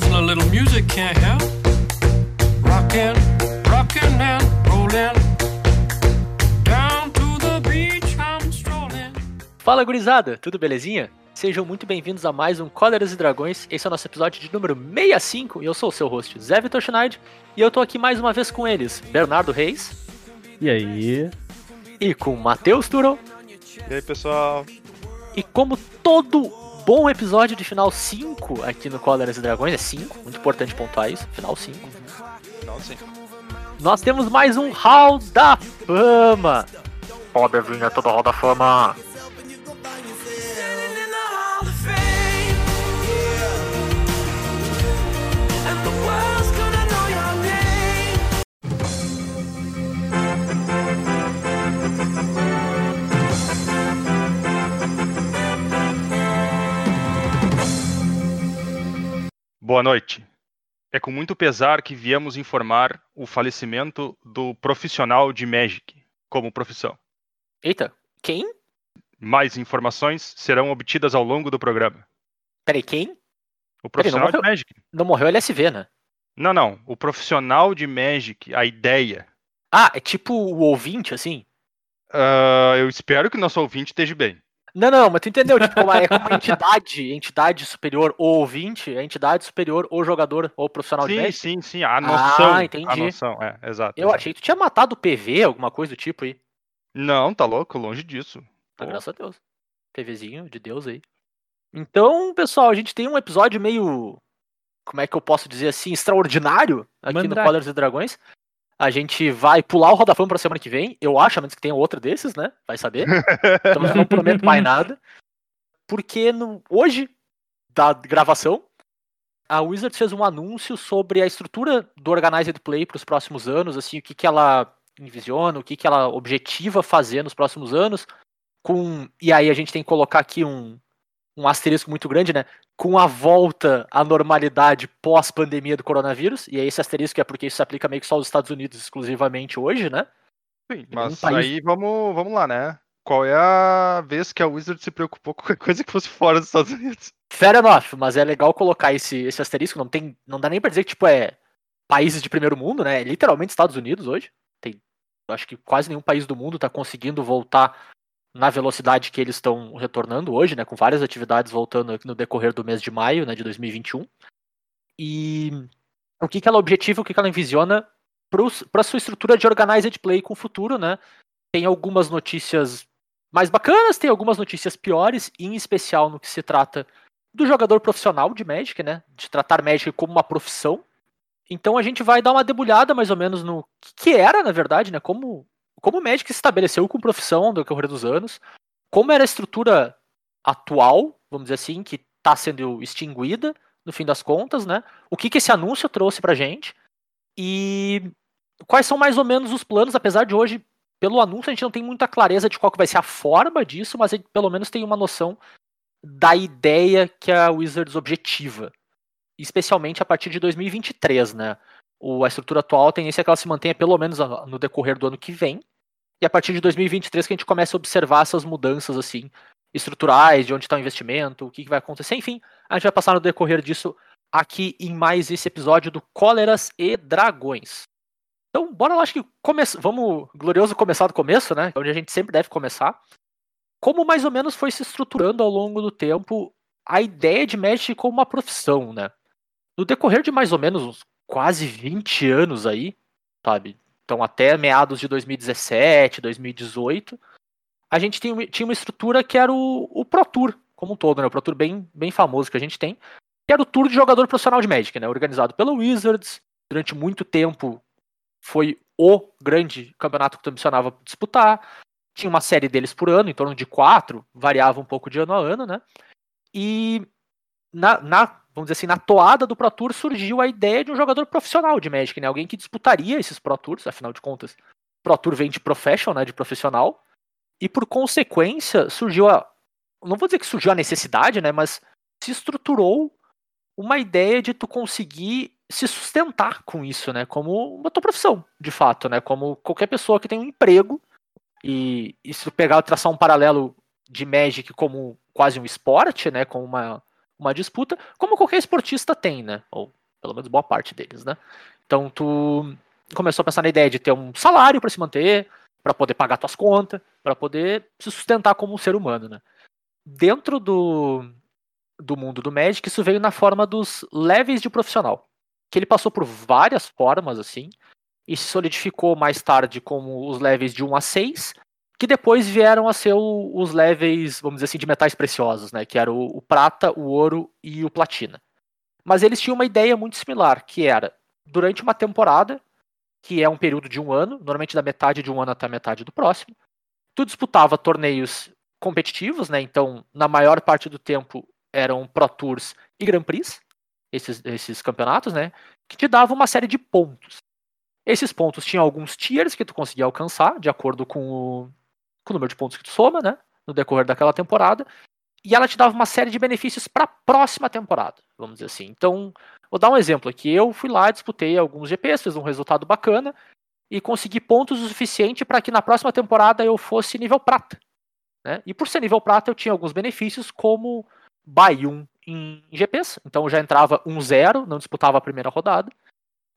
A little music can't help. Rockin', rockin' and rollin'. Down to the beach I'm strolling. Fala gurizada, tudo belezinha? Sejam muito bem-vindos a mais um Cóleras e Dragões. Esse é o nosso episódio de número 65 e eu sou o seu host, Zé Vitor Schneid, e eu tô aqui mais uma vez com eles, Bernardo Reis E aí? e com Matheus Turon. E aí, pessoal? E como todo bom episódio de final 5 aqui no Cóleras e Dragões, é 5, muito importante pontuar isso, final 5. Não, sim. Nós temos mais um Hall da Fama. Roda a vinheta do Hall da Fama. Boa noite. É com muito pesar que viemos informar o falecimento do profissional de Magic como profissão. Eita, quem? Mais informações serão obtidas ao longo do programa. Peraí, quem? O profissional de morreu? Magic. Não morreu LSV, né? Não, não. O profissional de Magic, a ideia. Ah, é tipo o ouvinte, assim? Ah, eu espero que o nosso ouvinte esteja bem. Não, não, mas tu entendeu? Tipo, uma- é como entidade, entidade superior, ou ouvinte, é entidade superior, ou jogador, ou profissional de Sim, Magic. sim, sim. A noção. A entendi. noção, é, exato. Eu exato. achei que tu tinha matado o PV, alguma coisa do tipo aí. Não, tá louco, longe disso. Ah, Pô. graças a Deus. PVzinho de Deus aí. Então, pessoal, a gente tem um episódio meio. Como é que eu posso dizer assim? Extraordinário aqui no Mandrake. Cóleras e Dragões. A gente vai pular o Rodafão pra semana que vem. Eu acho, a menos que tenha outro desses, né? Vai saber. Então eu não prometo mais nada. Porque no- hoje, da gravação, a Wizards fez um anúncio sobre a estrutura do Organized Play para os próximos anos, assim, o que, que ela envisiona, o que, que ela objetiva fazer nos próximos anos. Com, e aí a gente tem que colocar aqui um, um asterisco muito grande, né? Com a volta à normalidade pós-pandemia do coronavírus. E aí esse asterisco é porque isso se aplica meio que só aos Estados Unidos exclusivamente hoje, né? Sim, mas país- aí vamos, vamos lá, né? Qual é a vez que a Wizard se preocupou com qualquer coisa que fosse fora dos Estados Unidos? Fair enough, mas é legal colocar esse, esse asterisco. Não, tem, não dá nem pra dizer que tipo, é países de primeiro mundo, né? É literalmente Estados Unidos hoje. Tem, acho que quase nenhum país do mundo tá conseguindo voltar na velocidade que eles estão retornando hoje, né? Com várias atividades voltando no decorrer do mês de maio né, de 2021. E o que, que ela objetiva, o que, que ela envisiona para sua estrutura de organized play com o futuro, né? Tem algumas notícias mais bacanas, tem algumas notícias piores, em especial no que se trata do jogador profissional de Magic, né? De tratar Magic como uma profissão. Então a gente vai dar uma debulhada mais ou menos no que, que era, na verdade, né? Como, como o Magic se estabeleceu com profissão no decorrer dos anos, como era a estrutura atual, vamos dizer assim, que está sendo extinguida, no fim das contas, né? O que, que esse anúncio trouxe pra gente e quais são mais ou menos os planos, apesar de hoje, pelo anúncio, a gente não tem muita clareza de qual que vai ser a forma disso, mas a gente pelo menos tem uma noção da ideia que a Wizards objetiva. Especialmente a partir de 2023, né? O, a estrutura atual, a tendência é que ela se mantenha pelo menos no decorrer do ano que vem. E a partir de 2023 que a gente começa a observar essas mudanças, assim, estruturais, de onde está o investimento, o que, que vai acontecer, enfim. A gente vai passar no decorrer disso aqui em mais esse episódio do Cóleras e Dragões. Então, bora lá, acho que come... vamos glorioso começar do começo, né? Onde a gente sempre deve começar. Como mais ou menos foi se estruturando ao longo do tempo a ideia de Magic como uma profissão, né? No decorrer de mais ou menos uns quase 20 anos aí, sabe? Então até meados de 2017, 2018, a gente tinha, tinha uma estrutura que era o, o Pro Tour, como um todo, né? O Pro Tour bem, bem famoso que a gente tem, que era o Tour de jogador profissional de Magic, né? Organizado pela Wizards, durante muito tempo foi o grande campeonato que ambicionava disputar. Tinha uma série deles por ano, em torno de quatro, variava um pouco de ano a ano, né? E na, na, vamos dizer assim, na toada do Pro Tour surgiu a ideia de um jogador profissional de Magic, né? Alguém que disputaria esses Pro Tours, afinal de contas, Pro Tour vem de professional, né? De profissional. E por consequência, surgiu a. Não vou dizer que surgiu a necessidade, né? Mas se estruturou uma ideia de tu conseguir se sustentar com isso, né? Como uma tua profissão, de fato, né? Como qualquer pessoa que tem um emprego. E, e se tu pegar traçar um paralelo de Magic como quase um esporte, né? Como uma, uma disputa, como qualquer esportista tem, né? Ou pelo menos boa parte deles, né? Então tu começou a pensar na ideia de ter um salário para se manter, para poder pagar tuas contas, para poder se sustentar como um ser humano, né? Dentro do, do mundo do Magic, isso veio na forma dos levels de profissional, que ele passou por várias formas assim, e se solidificou mais tarde como os levels de 1 a 6, que depois vieram a ser o, os levels, vamos dizer assim, de metais preciosos, né? Que era o, o, prata, o ouro e o platina. Mas eles tinham uma ideia muito similar, que era, durante uma temporada, que é um período de um ano, normalmente da metade de um ano até a metade do próximo, tu disputava torneios competitivos, né? Então, na maior parte do tempo, eram Pro Tours e Grand Prix, esses, esses campeonatos, né? Que te davam uma série de pontos. Esses pontos tinham alguns tiers que tu conseguia alcançar, de acordo com o, com o número de pontos que tu soma, né? No decorrer daquela temporada. E ela te dava uma série de benefícios para a próxima temporada, vamos dizer assim. Então, vou dar um exemplo aqui. Eu fui lá, disputei alguns GPs, fiz um resultado bacana e consegui pontos o suficiente para que na próxima temporada eu fosse nível prata. Né? E por ser nível prata, eu tinha alguns benefícios, como buy 1 em GPs. Então eu já entrava 1-0, não disputava a primeira rodada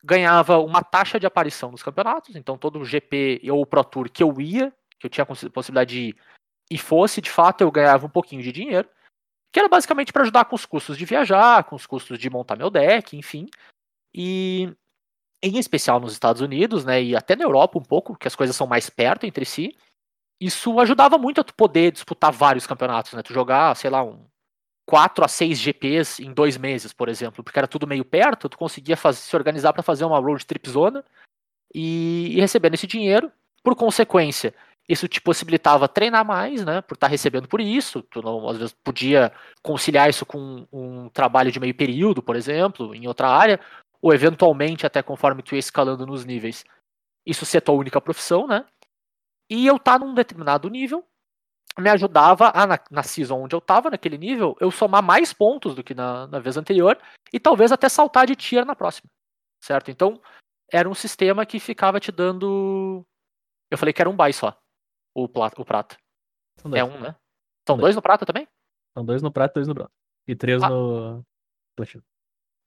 ganhava uma taxa de aparição nos campeonatos, então todo GP ou Pro Tour que eu ia, que eu tinha a possibilidade de ir, e fosse, de fato, eu ganhava um pouquinho de dinheiro, que era basicamente para ajudar com os custos de viajar, com os custos de montar meu deck, enfim. E em especial nos Estados Unidos, né, e até na Europa um pouco, que as coisas são mais perto entre si, isso ajudava muito a tu poder disputar vários campeonatos, né, tu jogar, sei lá, um 4 a 6 GPs em dois meses, por exemplo, porque era tudo meio perto, tu conseguia fazer, se organizar para fazer uma road trip zona e, e recebendo esse dinheiro. Por consequência, isso te possibilitava treinar mais, né? Por estar recebendo por isso. Tu não, às vezes podia conciliar isso com um trabalho de meio período, por exemplo, em outra área, ou eventualmente, até conforme tu ia escalando nos níveis, isso ser tua única profissão, né? E eu tá num determinado nível, me ajudava a, na, na season onde eu tava, naquele nível, eu somar mais pontos do que na, na vez anterior e talvez até saltar de tier na próxima. Certo? Então, era um sistema que ficava te dando. Eu falei que era um buy só, o, plata, o prata. É um, né? São dois. dois no prata também? São dois no prata e dois no bronze. E três ah. no platina.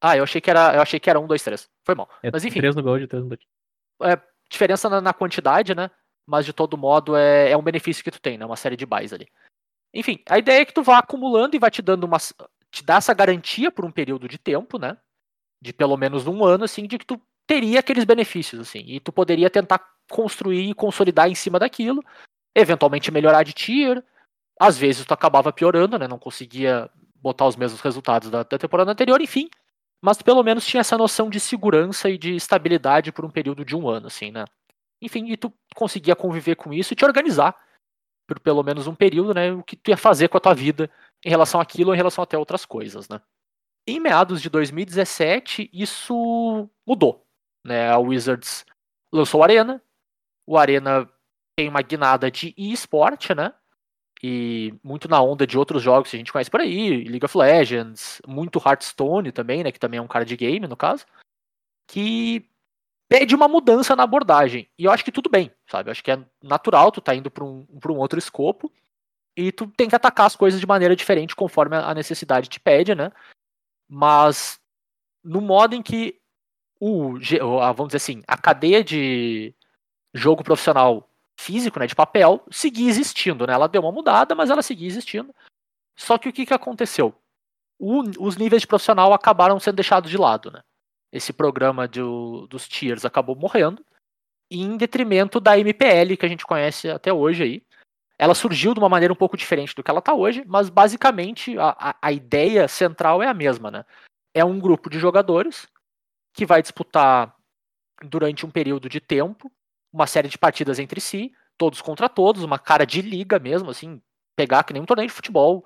Ah, eu achei que era, eu achei que era um, dois, três. Foi mal. É, Mas enfim. Três no gold e três no platina. É, diferença na, na, quantidade, né? mas de todo modo é, é um benefício que tu tem, né? Uma série de buys ali. Enfim, a ideia é que tu vá acumulando e vai te dando uma. te dá essa garantia por um período de tempo, né? De pelo menos um ano, assim, de que tu teria aqueles benefícios, assim. E tu poderia tentar construir e consolidar em cima daquilo, eventualmente melhorar de tier. Às vezes tu acabava piorando, né? Não conseguia botar os mesmos resultados da, da temporada anterior, enfim. Mas pelo menos tinha essa noção de segurança e de estabilidade por um período de um ano, assim, né? Enfim, e tu conseguia conviver com isso e te organizar por pelo menos um período, né? O que tu ia fazer com a tua vida em relação àquilo em relação até outras coisas, né? Em meados de 2017, isso mudou. Né? A Wizards lançou o Arena. O Arena tem uma guinada de e-sport, né? E muito na onda de outros jogos que a gente conhece por aí, League of Legends, muito Hearthstone também, né? Que também é um cara de game, no caso. Que pede uma mudança na abordagem. E eu acho que tudo bem, sabe? Eu acho que é natural, tu tá indo para um, pra um outro escopo e tu tem que atacar as coisas de maneira diferente conforme a necessidade te pede, né? Mas no modo em que o, vamos dizer assim, a cadeia de jogo profissional físico, né, de papel, seguia existindo, né? Ela deu uma mudada, mas ela seguia existindo. Só que o que, que aconteceu? O, os níveis de profissional acabaram sendo deixados de lado, né? esse programa do, dos tiers acabou morrendo, em detrimento da MPL que a gente conhece até hoje aí. Ela surgiu de uma maneira um pouco diferente do que ela está hoje, mas basicamente a, a, a ideia central é a mesma, né? É um grupo de jogadores que vai disputar durante um período de tempo uma série de partidas entre si, todos contra todos, uma cara de liga mesmo, assim, pegar que nem um torneio de futebol,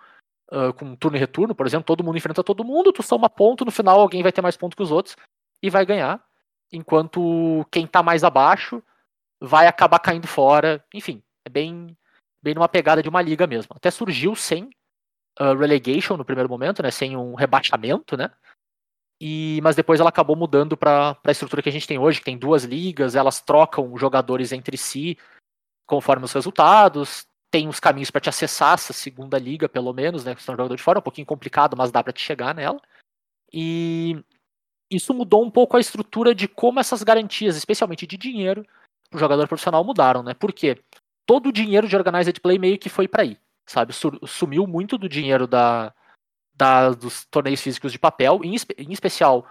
uh, com turno e retorno, por exemplo, todo mundo enfrenta todo mundo, tu soma ponto, no final alguém vai ter mais ponto que os outros, e vai ganhar, enquanto quem tá mais abaixo vai acabar caindo fora. Enfim, é bem, bem numa pegada de uma liga mesmo. Até surgiu sem uh, relegation no primeiro momento, né? Sem um rebaixamento, né? E, mas depois ela acabou mudando para a estrutura que a gente tem hoje, que tem duas ligas, elas trocam jogadores entre si conforme os resultados. tem uns caminhos para te acessar essa segunda liga, pelo menos, né? Que você é um jogador de fora, é um pouquinho complicado, mas dá para te chegar nela. E isso mudou um pouco a estrutura de como essas garantias, especialmente de dinheiro, o jogador profissional mudaram, né? Porque todo o dinheiro de organized play meio que foi para aí, sabe? Sumiu muito do dinheiro da, da, dos torneios físicos de papel, em, em especial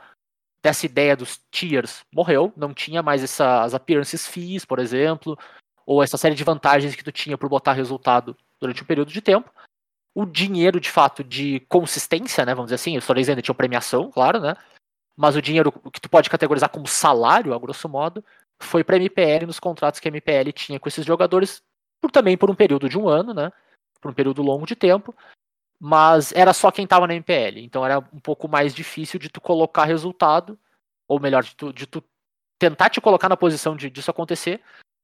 dessa ideia dos tiers morreu, não tinha mais essas appearances fees, por exemplo, ou essa série de vantagens que tu tinha por botar resultado durante um período de tempo. O dinheiro, de fato, de consistência, né, vamos dizer assim, os torneios ainda tinham premiação, claro, né, mas o dinheiro que tu pode categorizar como salário, a grosso modo, foi para MPL nos contratos que a MPL tinha com esses jogadores, por também por um período de um ano, né, por um período longo de tempo, mas era só quem estava na MPL, então era um pouco mais difícil de tu colocar resultado, ou melhor, de tu, de tu tentar te colocar na posição de, disso acontecer,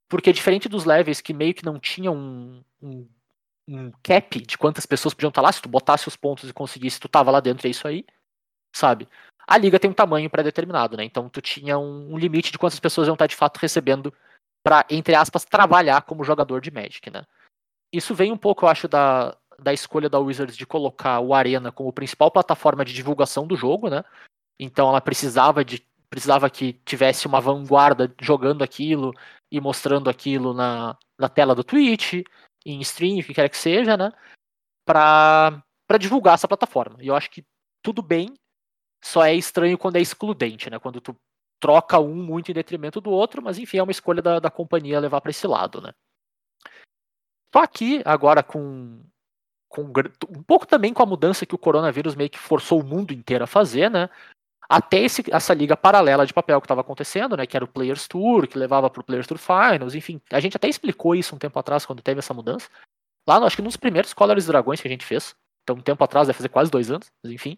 porque diferente dos levels que meio que não tinham um, um, um, cap de quantas pessoas podiam estar lá, se tu botasse os pontos e conseguisse, tu tava lá dentro, é isso aí, sabe? A liga tem um tamanho pré-determinado, né? Então tu tinha um, um, limite de quantas pessoas iam estar de fato recebendo para entre aspas, trabalhar como jogador de Magic, né? Isso vem um pouco, eu acho, da, da escolha da Wizards de colocar o Arena como principal plataforma de divulgação do jogo, né? Então ela precisava de precisava que tivesse uma vanguarda jogando aquilo e mostrando aquilo na, na tela do Twitch, em stream, o que quer que seja, né? Para divulgar essa plataforma. E eu acho que tudo bem, só é estranho quando é excludente, né? Quando tu troca um muito em detrimento do outro, mas enfim, é uma escolha da, da companhia levar para esse lado, né? Só aqui, agora com com, um pouco também com a mudança que o coronavírus meio que forçou o mundo inteiro a fazer, né? Até esse, essa liga paralela de papel que estava acontecendo, né? Que era o Players Tour, que levava para o Players Tour Finals, enfim. A gente até explicou isso um tempo atrás, quando teve essa mudança. Lá, acho que nos primeiros Colors Dragões que a gente fez. Então, um tempo atrás, vai fazer quase dois anos, mas enfim.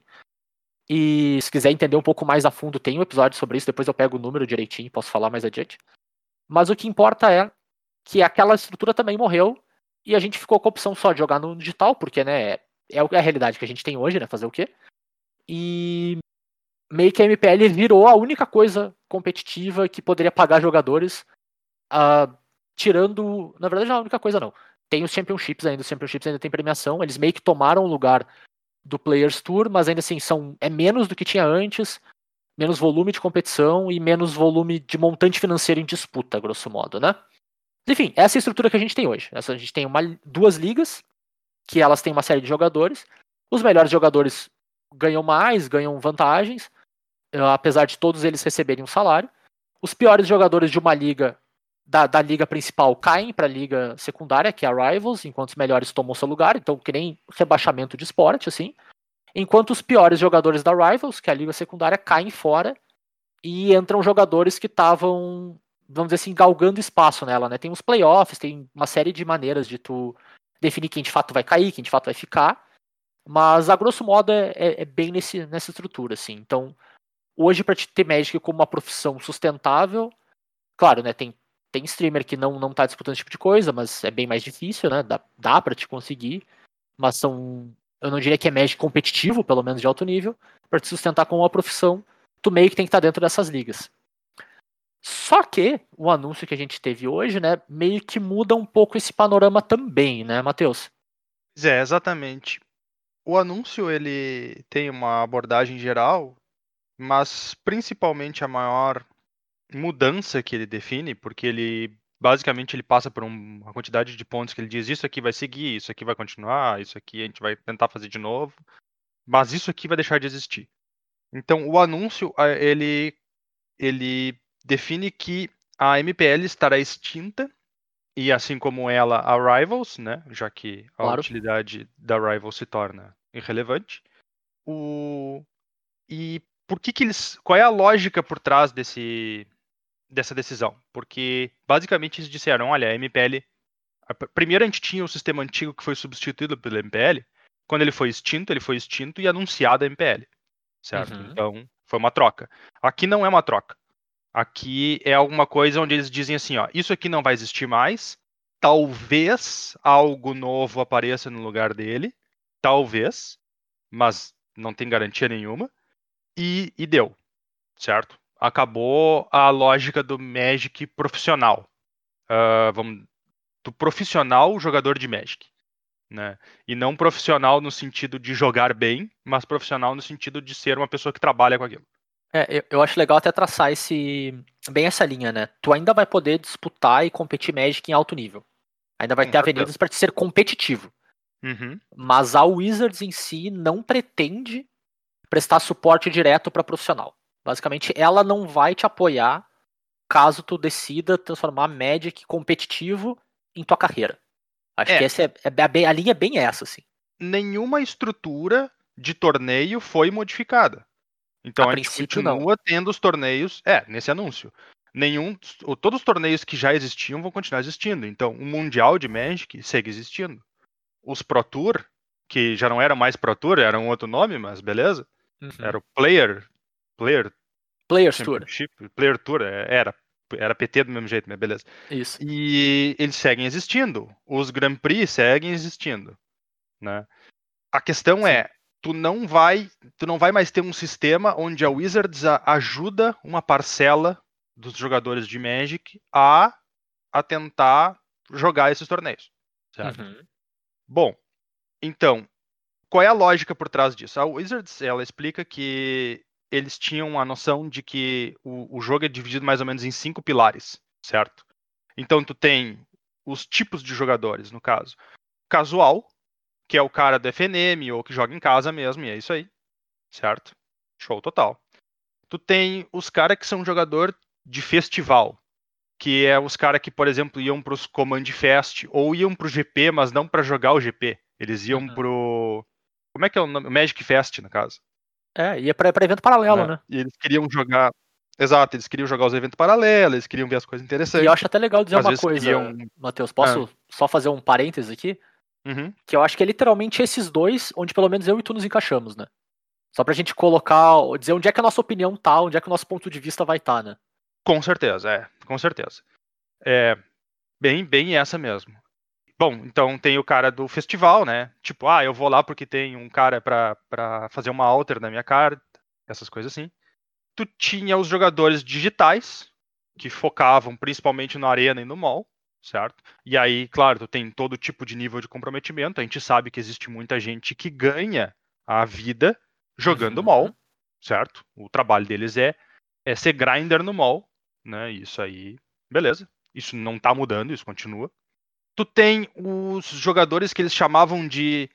E se quiser entender um pouco mais a fundo, tem um episódio sobre isso, depois eu pego o número direitinho, posso falar mais adiante. Mas o que importa é que aquela estrutura também morreu e a gente ficou com a opção só de jogar no digital, porque, né, é, é a realidade que a gente tem hoje, né, fazer o quê? E meio que a MPL virou a única coisa competitiva que poderia pagar jogadores, uh, tirando, na verdade não é a única coisa não. Tem os Championships ainda, os Championships ainda tem premiação, eles meio que tomaram o lugar do Players Tour, mas ainda assim são é menos do que tinha antes, menos volume de competição e menos volume de montante financeiro em disputa, grosso modo, né? Enfim, essa é a estrutura que a gente tem hoje. Essa, a gente tem uma, duas ligas, que elas têm uma série de jogadores. Os melhores jogadores ganham mais, ganham vantagens, eh, apesar de todos eles receberem um salário. Os piores jogadores de uma liga, da, da liga principal, caem para a liga secundária, que é a Rivals, enquanto os melhores tomam seu lugar, então que nem rebaixamento de esporte, assim. Enquanto os piores jogadores da Rivals, que é a liga secundária, caem fora e entram jogadores que estavam vamos dizer assim, galgando espaço nela, né? Tem uns playoffs, tem uma série de maneiras de tu definir quem de fato vai cair, quem de fato vai ficar. Mas, a grosso modo, é, é, é bem nesse, nessa estrutura, assim. Então, hoje, para te ter Magic como uma profissão sustentável, claro, né? Tem, tem streamer que não, não tá disputando esse tipo de coisa, mas é bem mais difícil, né? Dá, dá para te conseguir. Mas são. Eu não diria que é Magic competitivo, pelo menos de alto nível. para te sustentar como uma profissão, tu meio que tem que estar tá dentro dessas ligas. Só que o anúncio que a gente teve hoje, né, meio que muda um pouco esse panorama também, né, Matheus? É, exatamente. O anúncio ele tem uma abordagem geral, mas principalmente a maior mudança que ele define, porque ele basicamente ele passa por uma quantidade de pontos que ele diz isso aqui vai seguir, isso aqui vai continuar, isso aqui a gente vai tentar fazer de novo, mas isso aqui vai deixar de existir. Então o anúncio ele ele define que a MPL estará extinta e assim como ela a Rivals, né, já que a claro. utilidade da Rivals se torna irrelevante. O e por que que eles qual é a lógica por trás desse dessa decisão? Porque basicamente eles disseram, olha, a MPL primeiro a gente tinha o sistema antigo que foi substituído pelo MPL. Quando ele foi extinto, ele foi extinto e anunciado a MPL. Certo? Uhum. Então, foi uma troca. Aqui não é uma troca. Aqui é alguma coisa onde eles dizem assim, ó, isso aqui não vai existir mais. Talvez algo novo apareça no lugar dele, talvez, mas não tem garantia nenhuma. E, e deu, certo? Acabou a lógica do Magic profissional. Uh, vamos, do profissional jogador de Magic. Né? E não profissional no sentido de jogar bem, mas profissional no sentido de ser uma pessoa que trabalha com aquilo. É, eu, eu acho legal até traçar esse bem essa linha, né? Tu ainda vai poder disputar e competir Magic em alto nível. Ainda vai Com ter certeza. avenidas para te ser competitivo. Uhum. Mas a Wizards em si não pretende prestar suporte direto para profissional. Basicamente, ela não vai te apoiar caso tu decida transformar Magic competitivo em tua carreira. Acho É. que essa é, é a, a linha é bem essa, assim. Nenhuma estrutura de torneio foi modificada. Então A a, gente princípio, não. continua tendo os torneios. É, nesse anúncio. Nenhum. Todos os torneios que já existiam vão continuar existindo. Então, o Mundial de Magic segue existindo. Os Pro Tour, que já não eram mais Pro Tour, era um outro nome, mas beleza. Uhum. Era o Player. Player Players Tour. Player Tour, é, era. Era PT do mesmo jeito, mas beleza. Isso. E eles seguem existindo. Os Grand Prix seguem existindo, né? A questão Sim. é, tu não vai, tu não vai mais ter um sistema onde a Wizards ajuda uma parcela dos jogadores de Magic a, a tentar jogar esses torneios, certo? Uhum. Bom, então, qual é a lógica por trás disso? A Wizards, ela explica que eles tinham a noção de que o, o jogo é dividido mais ou menos em cinco pilares, certo? Então, tu tem os tipos de jogadores, no caso. Casual, que é o cara do FNM ou que joga em casa mesmo, e é isso aí, certo? Show total. Tu tem os caras que são jogador de festival, que é os caras que, por exemplo, iam para os Command Fest ou iam para o GP, mas não para jogar o GP. Eles iam Uhum. pro como é que é o nome? Magic Fest, no caso. É, ia pra, pra evento paralelo, né? né? E eles queriam jogar. Exato, eles queriam jogar os eventos paralelos, eles queriam ver as coisas E interessantes. eu acho até legal dizer Às uma coisa, queriam- Matheus. Posso só fazer um parênteses aqui? Uhum. Que eu acho que é literalmente esses dois, onde pelo menos eu e tu nos encaixamos, né? Só pra gente colocar, dizer onde é que a nossa opinião tá, onde é que o nosso ponto de vista vai estar, né? Com certeza, é, com certeza. É bem, bem essa mesmo. Bom, então tem o cara do festival, né? Tipo, ah, eu vou lá porque tem um cara pra, pra fazer uma alter na minha carta, essas coisas assim. Tu tinha os jogadores digitais, que focavam principalmente na arena e no mall, certo? E aí, claro, tu tem todo tipo de nível de comprometimento. A gente sabe que existe muita gente que ganha a vida jogando Uhum. mall, certo? O trabalho deles é, é ser grinder no mall, né? Isso aí, beleza. Isso não tá mudando, isso continua. Tu tem os jogadores que eles chamavam de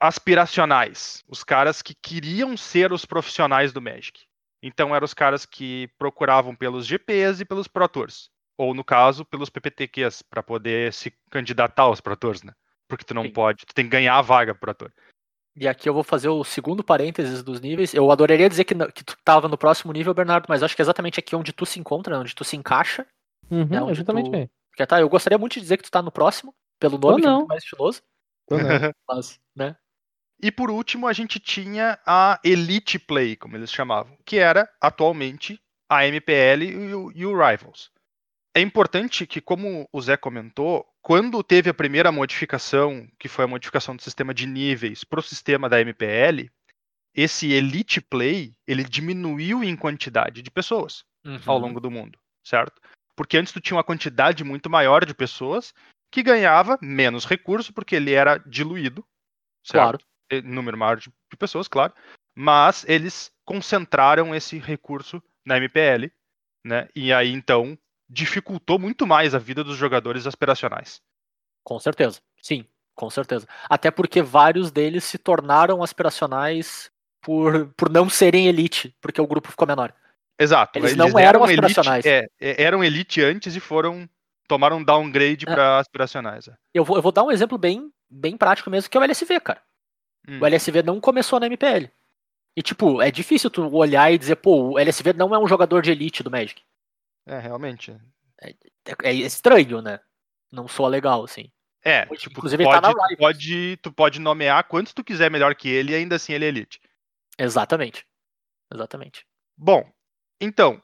aspiracionais, os caras que queriam ser os profissionais do Magic. Então eram os caras que procuravam pelos GPs e pelos Pro Tours, ou no caso, pelos PPTQs para poder se candidatar aos Pro Tours, né? Porque tu não Sim. pode, tu tem que ganhar a vaga pro Tour. E aqui eu vou fazer o segundo parênteses dos níveis. Eu adoraria dizer que, que tu tava no próximo nível, Bernardo, mas acho que é exatamente aqui onde tu se encontra, né, onde tu se encaixa. Uhum, É onde é justamente tu-. Porque, tá, eu gostaria muito de dizer que tu tá no próximo, pelo nome, que é muito mais estiloso. Mas, né? E por último, a gente tinha a Elite Play, como eles chamavam, que era atualmente a MPL e o, e o Rivals. É importante que, como o Zé comentou, quando teve a primeira modificação, que foi a modificação do sistema de níveis para o sistema da MPL, esse Elite Play ele diminuiu em quantidade de pessoas ao Uhum. longo do mundo, certo? Porque antes tu tinha uma quantidade muito maior de pessoas que ganhava menos recurso porque ele era diluído, certo? Claro. número maior de de pessoas, claro, mas eles concentraram esse recurso na MPL, né? E aí então dificultou muito mais a vida dos jogadores aspiracionais. Com certeza. Sim, com certeza. Até porque vários deles se tornaram aspiracionais por, por não serem elite, porque o grupo ficou menor. Exato. Eles não eram elite, aspiracionais. é, é, eram elite antes e foram tomaram um downgrade É. para aspiracionais. é. Eu vou, eu vou dar um exemplo bem, bem prático mesmo, que é o LSV, cara. Hum. O LSV não começou na MPL. E, tipo, é difícil tu olhar e dizer, pô, o LSV não é um jogador de elite do Magic. É, realmente. É, é estranho, né? Não soa legal, assim. É, Hoje, tipo, inclusive, tá pode, na tu pode, tu pode nomear quantos tu quiser melhor que ele e ainda assim ele é elite. Exatamente. Exatamente. Bom, então,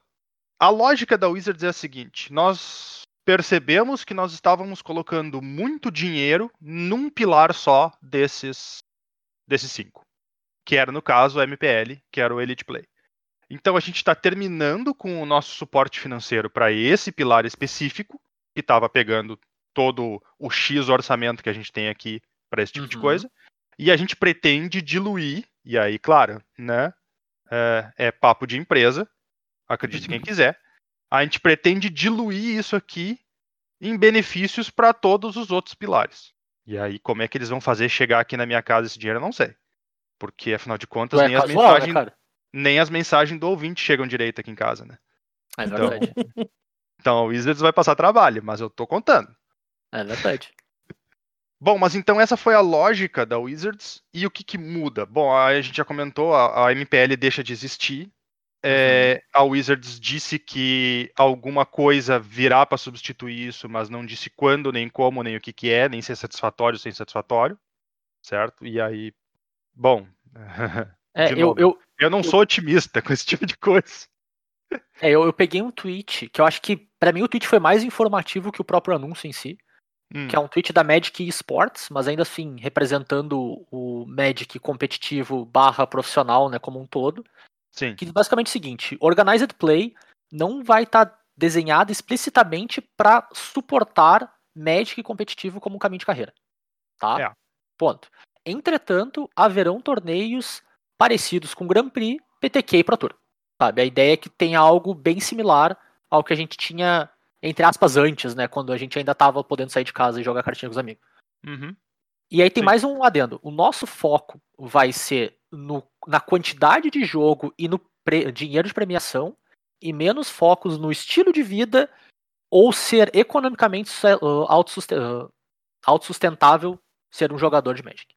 a lógica da Wizards é a seguinte: nós percebemos que nós estávamos colocando muito dinheiro num pilar só desses, desses cinco, que era no caso o MPL, que era o Elite Play. Então a gente está terminando com o nosso suporte financeiro para esse pilar específico, que estava pegando todo o X orçamento que a gente tem aqui para esse tipo de Uhum. coisa. E a gente pretende diluir, e aí, claro, né? É, é papo de empresa, acredite quem quiser. A gente pretende diluir isso aqui em benefícios para todos os outros pilares. E aí, como é que eles vão fazer chegar aqui na minha casa esse dinheiro, eu não sei. Porque, afinal de contas, Tu é nem, as casual, né, mensagens, cara? Nem as mensagens do ouvinte chegam direito aqui em casa, né? É Então, verdade. Então, o Wizards vai passar trabalho, mas eu tô contando. É verdade. Bom, mas então essa foi a lógica da Wizards e o que, que muda? Bom, a gente já comentou, a, a MPL deixa de existir. É, a Wizards disse que alguma coisa virá para substituir isso, mas não disse quando, nem como, nem o que, que é, nem se é satisfatório ou sem satisfatório, certo? E aí, bom, É, eu, eu, eu não sou otimista com esse tipo de coisa. é, eu, eu peguei um tweet que eu acho que, pra mim, o tweet foi mais informativo que o próprio anúncio em si. Hum, que é um tweet da Magic Esports, mas ainda assim representando o Magic competitivo barra profissional, né, como um todo, sim, que basicamente o seguinte, Organized Play não vai estar desenhada explicitamente para suportar Magic competitivo como um caminho de carreira, tá? É. Ponto. Entretanto, haverão torneios parecidos com Grand Prix, PTQ e Pro Tour, sabe? A ideia é que tenha algo bem similar ao que a gente tinha entre aspas antes, né, quando a gente ainda estava podendo sair de casa e jogar cartinha com os amigos. uhum, E aí tem Sim. mais um adendo. O nosso foco vai ser no- na quantidade de jogo e no pre- dinheiro de premiação, e menos focos no estilo de vida ou ser economicamente autossuste- uh, autossustentável ser um jogador de Magic.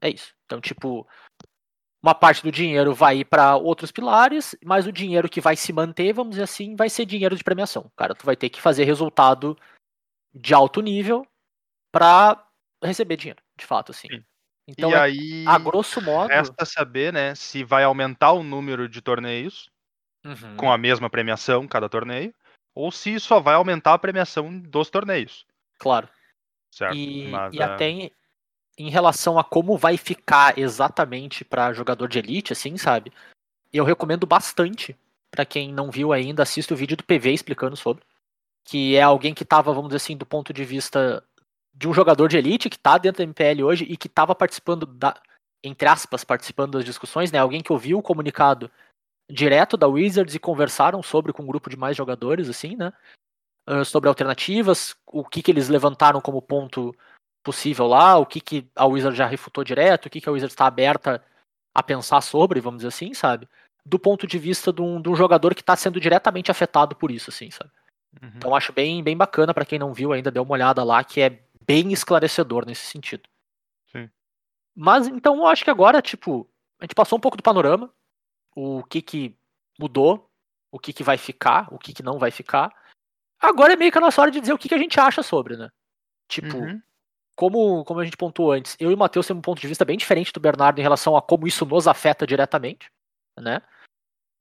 É isso. Então, tipo, uma parte do dinheiro vai ir para outros pilares, mas o dinheiro que vai se manter, vamos dizer assim, vai ser dinheiro de premiação. Cara, tu vai ter que fazer resultado de alto nível para receber dinheiro, de fato, assim. Sim. Então, e é- aí, a grosso modo. resta saber, né, se vai aumentar o número de torneios Uhum. com a mesma premiação cada torneio, ou se só vai aumentar a premiação dos torneios, Claro. certo? E, Mas, e é, até em, relação a como vai ficar exatamente para jogador de elite, assim, sabe? Eu recomendo bastante para quem não viu ainda, assista o vídeo do PV explicando sobre. Que é alguém que tava, vamos dizer assim, do ponto de vista de um jogador de elite que tá dentro da MPL hoje e que tava participando da, entre aspas, participando das discussões, né? Alguém que ouviu o comunicado direto da Wizards e conversaram sobre com um grupo de mais jogadores, assim, né? Ah, sobre alternativas, o que, que eles levantaram como ponto possível lá, o que, que a Wizard já refutou direto, o que, que a Wizard está aberta a pensar sobre, vamos dizer assim, sabe? Do ponto de vista de um, de um jogador que está sendo diretamente afetado por isso, assim, sabe? uhum. Então acho bem, bem bacana para quem não viu ainda, dê uma olhada lá, que é bem esclarecedor nesse sentido. Sim. Mas então eu acho que agora, tipo, a gente passou um pouco do panorama, o que que mudou, o que que vai ficar, o que que não vai ficar. Agora é meio que a nossa hora de dizer o que que a gente acha sobre, né? Tipo, Uhum. Como, como a gente pontuou antes, eu e o Matheus temos um ponto de vista bem diferente do Bernardo em relação a como isso nos afeta diretamente, né?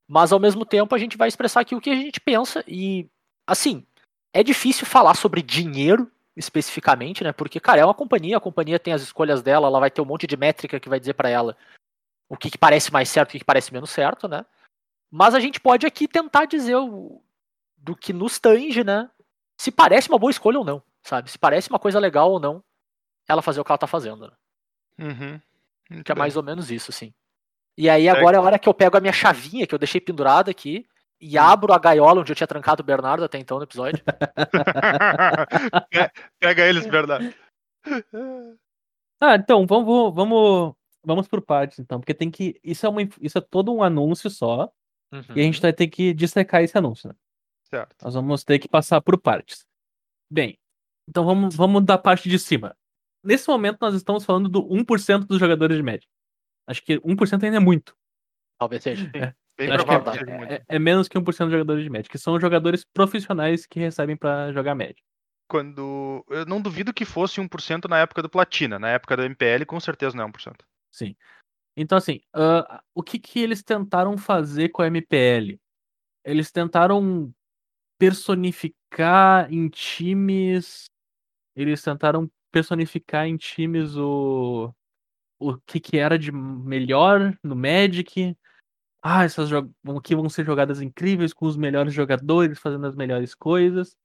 Mas ao mesmo tempo a gente vai expressar aqui o que a gente pensa e, assim, é difícil falar sobre dinheiro especificamente, né? Porque, cara, é uma companhia, a companhia tem as escolhas dela, ela vai ter um monte de métrica que vai dizer pra ela o que, que parece mais certo, o que, que parece menos certo, né? Mas a gente pode aqui tentar dizer o, do que nos tange, né? Se parece uma boa escolha ou não, sabe? Se parece uma coisa legal ou não, ela fazer o que ela tá fazendo, né? Uhum. Que é mais ou menos isso, assim. E aí agora é a hora que eu pego a minha chavinha, que eu deixei pendurada aqui, e abro a gaiola onde eu tinha trancado o Bernardo até então no episódio. Pe- Pega eles, verdade. Ah, então, vamos, vamos, vamos por partes, então, porque tem que. Isso é, uma, isso é todo um anúncio só, e a gente vai ter que dissecar esse anúncio, né? Certo. Nós vamos ter que passar por partes. Bem, então vamos, vamos da parte de cima. Nesse momento, nós estamos falando do 1% dos jogadores de média. Acho que 1% ainda é muito. Talvez seja. Bem Acho que é, provável seja muito. é- é menos que 1% dos jogadores de média, que são jogadores profissionais que recebem pra jogar média. Quando. Eu não duvido que fosse 1% na época do Platina. Na época do MPL, com certeza não é 1%. Sim. Então, assim, ah, o que, que eles tentaram fazer com a MPL? Eles tentaram personificar em times. Eles tentaram personificar em times o. O que, que era de melhor no Magic. Ah, essas aqui vão ser jogadas incríveis com os melhores jogadores fazendo as melhores coisas.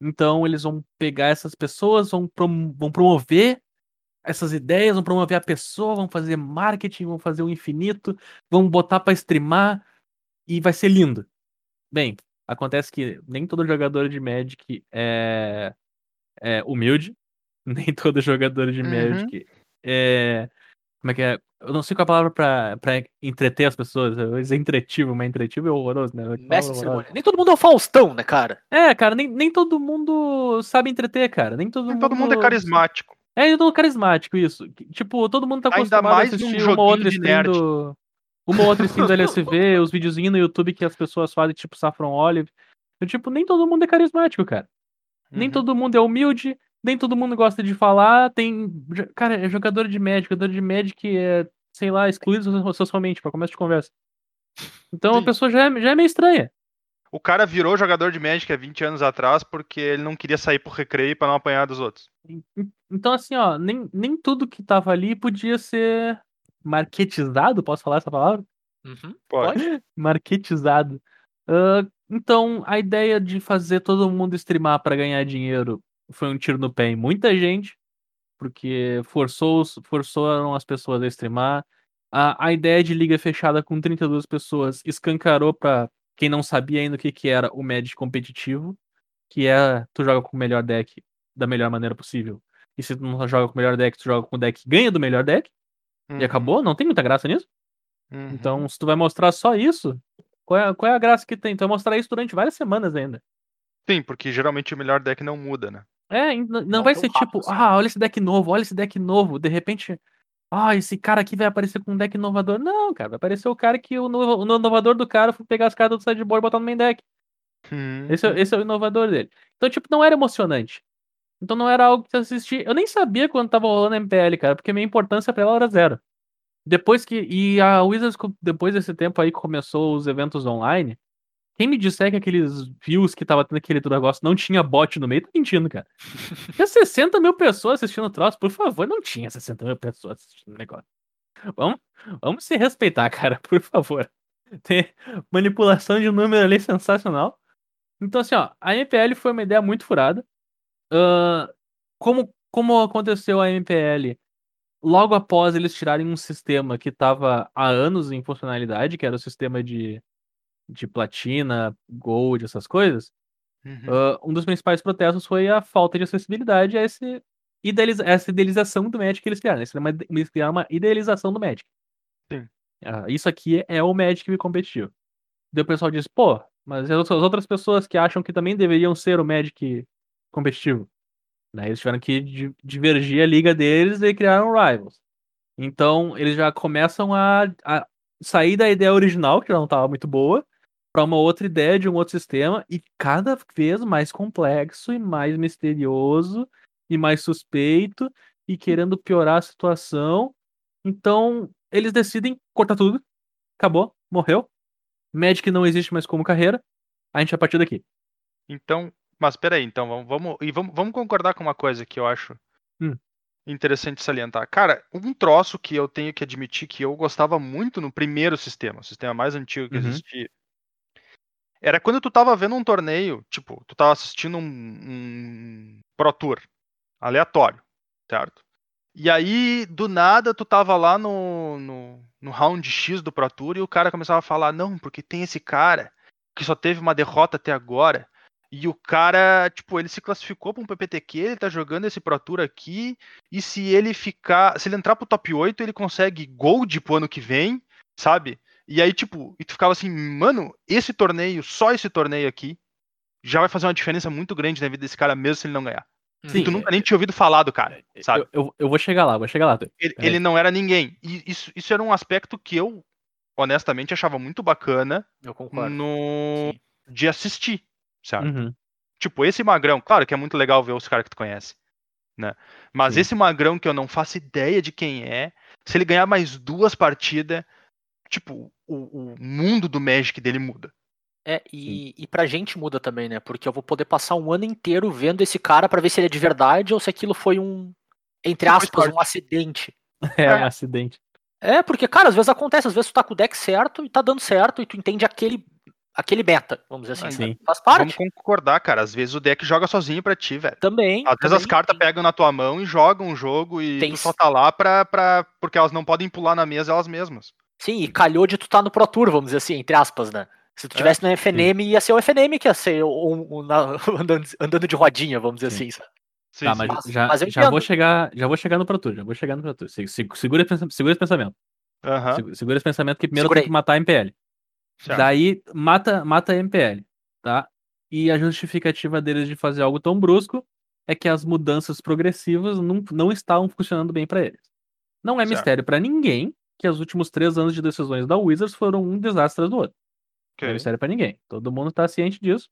Então eles vão pegar essas pessoas, vão, prom- vão promover essas ideias, vão promover a pessoa, vão fazer marketing, vão fazer o infinito, vão botar pra streamar e vai ser lindo. Bem, acontece que nem todo jogador de Magic é, é humilde, nem todo jogador de Uhum. Magic é. Como é que é? Eu não sei qual é a palavra pra, pra entreter as pessoas. Eu dizer entretivo, mas entretivo é horroroso, né? Mestre de cerimônia. Nem todo mundo é o Faustão, né, cara? É, cara, nem, nem todo mundo sabe entreter, cara. Nem todo Nem mundo. todo mundo é carismático. É, nem todo mundo carismático, isso. Tipo, todo mundo tá acostumado a assistir uma joguinho outra stream do. Uma outra stream do LSV, os videozinhos no YouTube que as pessoas fazem, tipo Saffron Olive. Eu, tipo, nem todo mundo é carismático, cara. Nem Uhum. todo mundo é humilde, nem todo mundo gosta de falar. Tem. Cara, é jogador de Magic, jogador de Magic é, sei lá, excluído so- socialmente, pra começo de conversa. Então a Sim. pessoa já é, já é meio estranha. O cara virou jogador de Magic há 20 anos atrás porque ele não queria sair pro recreio pra não apanhar dos outros. En- en- Então, assim, ó, nem, nem tudo que tava ali podia ser marketizado, posso falar essa palavra? Uhum. Pode. Marketizado. Ah, então, a ideia de fazer todo mundo streamar pra ganhar dinheiro foi um tiro no pé em muita gente, porque forçou, forçaram as pessoas a streamar. A, a ideia de liga fechada com 32 pessoas escancarou pra quem não sabia ainda o que, que era o Magic competitivo, que é tu joga com o melhor deck da melhor maneira possível. E se tu não joga com o melhor deck, tu joga com o deck que ganha do melhor deck, Uhum. e acabou, não tem muita graça nisso. Uhum. Então, se tu vai mostrar só isso, qual é, qual é a graça que tem? Tu vai mostrar isso durante várias semanas ainda. Sim, porque geralmente o melhor deck não muda, né? É, não, Não vai tão ser rápido tipo, assim. ah, olha esse deck novo, olha esse deck novo. De repente, ah, esse cara aqui vai aparecer com um deck inovador. Não, cara, vai aparecer o cara que o, no- o inovador do cara foi pegar as cartas do sideboard e botar no main deck. Uhum. Esse, é- esse é o inovador dele. Então, tipo, não era emocionante. Então não era algo que tu assistia. Eu nem sabia quando tava rolando MPL, cara, porque minha importância pra ela era zero. Depois que. E a Wizards, depois desse tempo aí que começou os eventos online, quem me disser que aqueles views que tava tendo aquele negócio não tinha bot no meio, tá mentindo, cara. Tinha 60 mil pessoas assistindo o troço, por favor, não tinha 60 mil pessoas assistindo o negócio. Vamos, vamos se respeitar, cara, por favor. Tem manipulação de número ali sensacional. Então, assim, ó, a MPL foi uma ideia muito furada. Ahn, como, como aconteceu a MPL, logo após eles tirarem um sistema que estava há anos em funcionalidade, que era o sistema de, de platina, gold, essas coisas, Uhum. ah, um dos principais protestos foi a falta de acessibilidade a esse idealiza- essa idealização do Magic que eles criaram. Eles criaram uma, idealização do Magic. Sim. Ah, isso aqui é o Magic competitivo. Daí o pessoal diz, pô, mas as outras- as outras pessoas que acham que também deveriam ser o Magic competitivo. Né? Eles tiveram que di- divergir a liga deles e criaram rivals. Então, eles já começam a, a sair da ideia original, que já não estava muito boa, para uma outra ideia de um outro sistema e cada vez mais complexo e mais misterioso e mais suspeito e querendo piorar a situação. Então, eles decidem cortar tudo. Acabou, morreu. Magic não existe mais como carreira. A gente vai partir daqui. Então, mas peraí, então vamos, vamos, e vamos, vamos concordar com uma coisa que eu acho Hum. interessante salientar. Cara, um troço que eu tenho que admitir que eu gostava muito no primeiro sistema, o sistema mais antigo que Uhum. existia, era quando tu tava vendo um torneio, tipo, tu tava assistindo um, um Pro Tour aleatório, certo? E aí, do nada, tu tava lá no, no, no round X do Pro Tour e o cara começava a falar, não, porque tem esse cara que só teve uma derrota até agora. E o cara, tipo, ele se classificou para um PPTQ, ele tá jogando esse Pro Tour aqui, e se ele ficar, se ele entrar pro top 8, ele consegue gold pro ano que vem, sabe? E aí, tipo, e tu ficava assim, mano, esse torneio, só esse torneio aqui, já vai fazer uma diferença muito grande na vida desse cara, mesmo se ele não ganhar. Sim, e tu nunca nem tinha ouvido falar do cara, sabe? Eu, eu, eu vou chegar lá, vou chegar lá. Ele, Peraí. ele não era ninguém. E isso, isso era um aspecto que eu, honestamente, achava muito bacana Eu concordo. no Sim. de assistir, sabe? Uhum. Tipo, esse magrão, claro que é muito legal ver os caras que tu conhece, né? Mas Sim. esse magrão que eu não faço ideia de quem é, se ele ganhar mais duas partidas, tipo, o, o mundo do Magic dele muda. É, e, e pra gente muda também, né? Porque eu vou poder passar um ano inteiro vendo esse cara pra ver se ele é de verdade ou se aquilo foi um, entre aspas, um acidente. É, É. acidente. É, porque, cara, às vezes acontece, às vezes tu tá com o deck certo e tá dando certo e tu entende aquele, aquele meta, vamos dizer assim. Sim. Faz parte. Vamos concordar, cara. Às vezes o deck joga sozinho pra ti, velho. Também. Às vezes as também. cartas pegam na tua mão e jogam o jogo e Tem tu só tá lá pra, pra. Porque elas não podem pular na mesa elas mesmas. Sim, e calhou de tu estar no Pro Tour, vamos dizer assim, entre aspas, né? Se tu É, tivesse no FNM, ia ser o FNM que ia ser um, um- na- andando, andando de rodinha, vamos dizer Sim. assim. Sim, Tá, sim. mas Mas- já, mas já vou chegar, já vou chegar no Pro Tour, já vou chegar no Pro Tour. Se- se- Segura, segura esse pensamento. Segu- Segura esse pensamento que primeiro tem que matar a MPL. certo. Daí mata, mata a MPL, tá? E a justificativa deles de fazer algo tão brusco é que as mudanças progressivas não, não estavam funcionando bem pra eles. Não é Certo. mistério pra ninguém que os últimos três anos de decisões da Wizards foram um desastre atrás do outro. Não é Ok. mistério pra ninguém. Todo mundo tá ciente disso.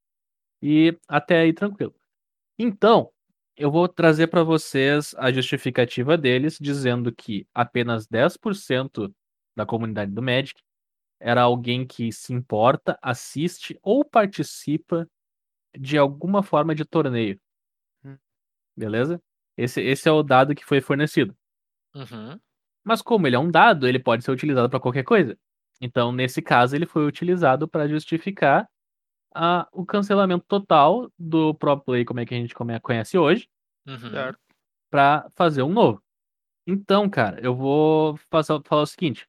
E até aí tranquilo. Então, eu vou trazer pra vocês a justificativa deles dizendo que apenas 10% da comunidade do Magic era alguém que se importa, assiste ou participa de alguma forma de torneio. Hum. Beleza? Esse, esse é o dado que foi fornecido. Uhum. Mas como ele é um dado, ele pode ser utilizado para qualquer coisa. Então, nesse caso, ele foi utilizado para justificar a- o cancelamento total do Pro Play, como é que a gente conhece hoje, Uhum. Para fazer um novo. Então, cara, eu vou passar- falar o seguinte.